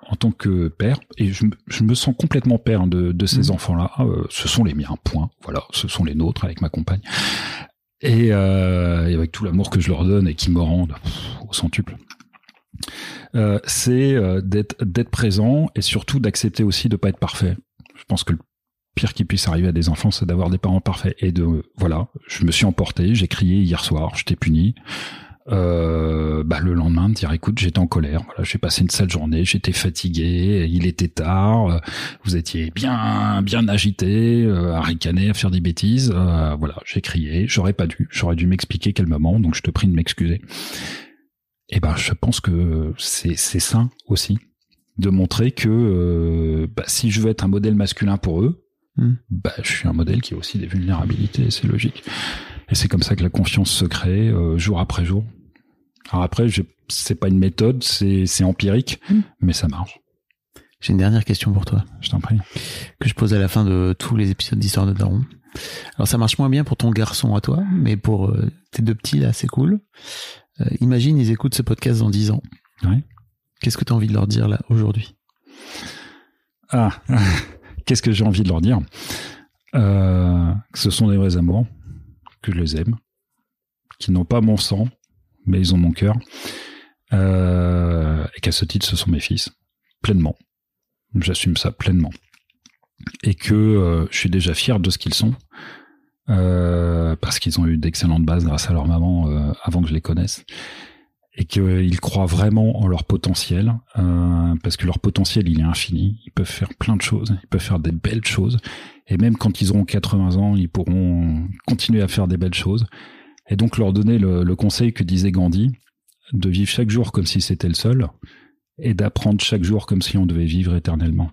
Speaker 1: en tant que père, et je, me- je me sens complètement père de, de ces
Speaker 2: Mhm.
Speaker 1: enfants-là. Euh, ce sont les miens, point. Voilà, ce sont les nôtres avec ma compagne. Et, euh, et avec tout l'amour que je leur donne et qui me rendent au centuple. Euh, c'est euh, d'être présent et surtout d'accepter aussi de pas être parfait. Je pense que le pire qui puisse arriver à des enfants, c'est d'avoir des parents parfaits. Et de voilà, je me suis emporté, j'ai crié hier soir, je t'ai puni. Euh, bah, le lendemain, de dire écoute, j'étais en colère. Voilà, j'ai passé une sale journée, j'étais fatigué, il était tard, euh, vous étiez bien bien agité, euh, à ricaner, à faire des bêtises. Euh, voilà, j'ai crié, j'aurais pas dû, j'aurais dû m'expliquer quel moment, donc je te prie de m'excuser. Et ben, je pense que c'est sain aussi de montrer que euh, bah, si je veux être un modèle masculin pour eux,
Speaker 2: Hmm.
Speaker 1: bah, je suis un modèle qui a aussi des vulnérabilités, c'est logique. Et c'est comme ça que la confiance se crée euh, jour après jour. Alors après, c'est pas une méthode, c'est, c'est empirique,
Speaker 2: Hmm.
Speaker 1: mais ça marche.
Speaker 2: J'ai une dernière question pour toi.
Speaker 1: Je t'en prie.
Speaker 2: que je pose à la fin de tous les épisodes d'Histoire de Daron. Alors ça marche moins bien pour ton garçon à toi, mais pour euh, tes deux petits là, c'est cool. Euh, imagine, ils écoutent ce podcast dans 10 ans.
Speaker 1: Ouais.
Speaker 2: Qu'est-ce que tu as envie de leur dire là aujourd'hui?
Speaker 1: Ah, qu'est-ce que j'ai envie de leur dire? Euh, Que ce sont des vrais amours, que je les aime, qui n'ont pas mon sang, mais ils ont mon cœur, euh, et qu'à ce titre, ce sont mes fils, pleinement. J'assume ça pleinement. Et que je suis déjà fier de ce qu'ils sont, euh, parce qu'ils ont eu d'excellentes bases grâce à leur maman euh, avant que je les connaisse et qu'ils croient vraiment en leur potentiel, euh, parce que leur potentiel, il est infini. Ils peuvent faire plein de choses, ils peuvent faire des belles choses, et même quand ils auront 80 ans, ils pourront continuer à faire des belles choses. Et donc leur donner le, conseil que disait Gandhi, de vivre chaque jour comme si c'était le seul, et d'apprendre chaque jour comme si on devait vivre éternellement.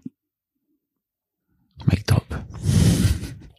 Speaker 2: Mic drop.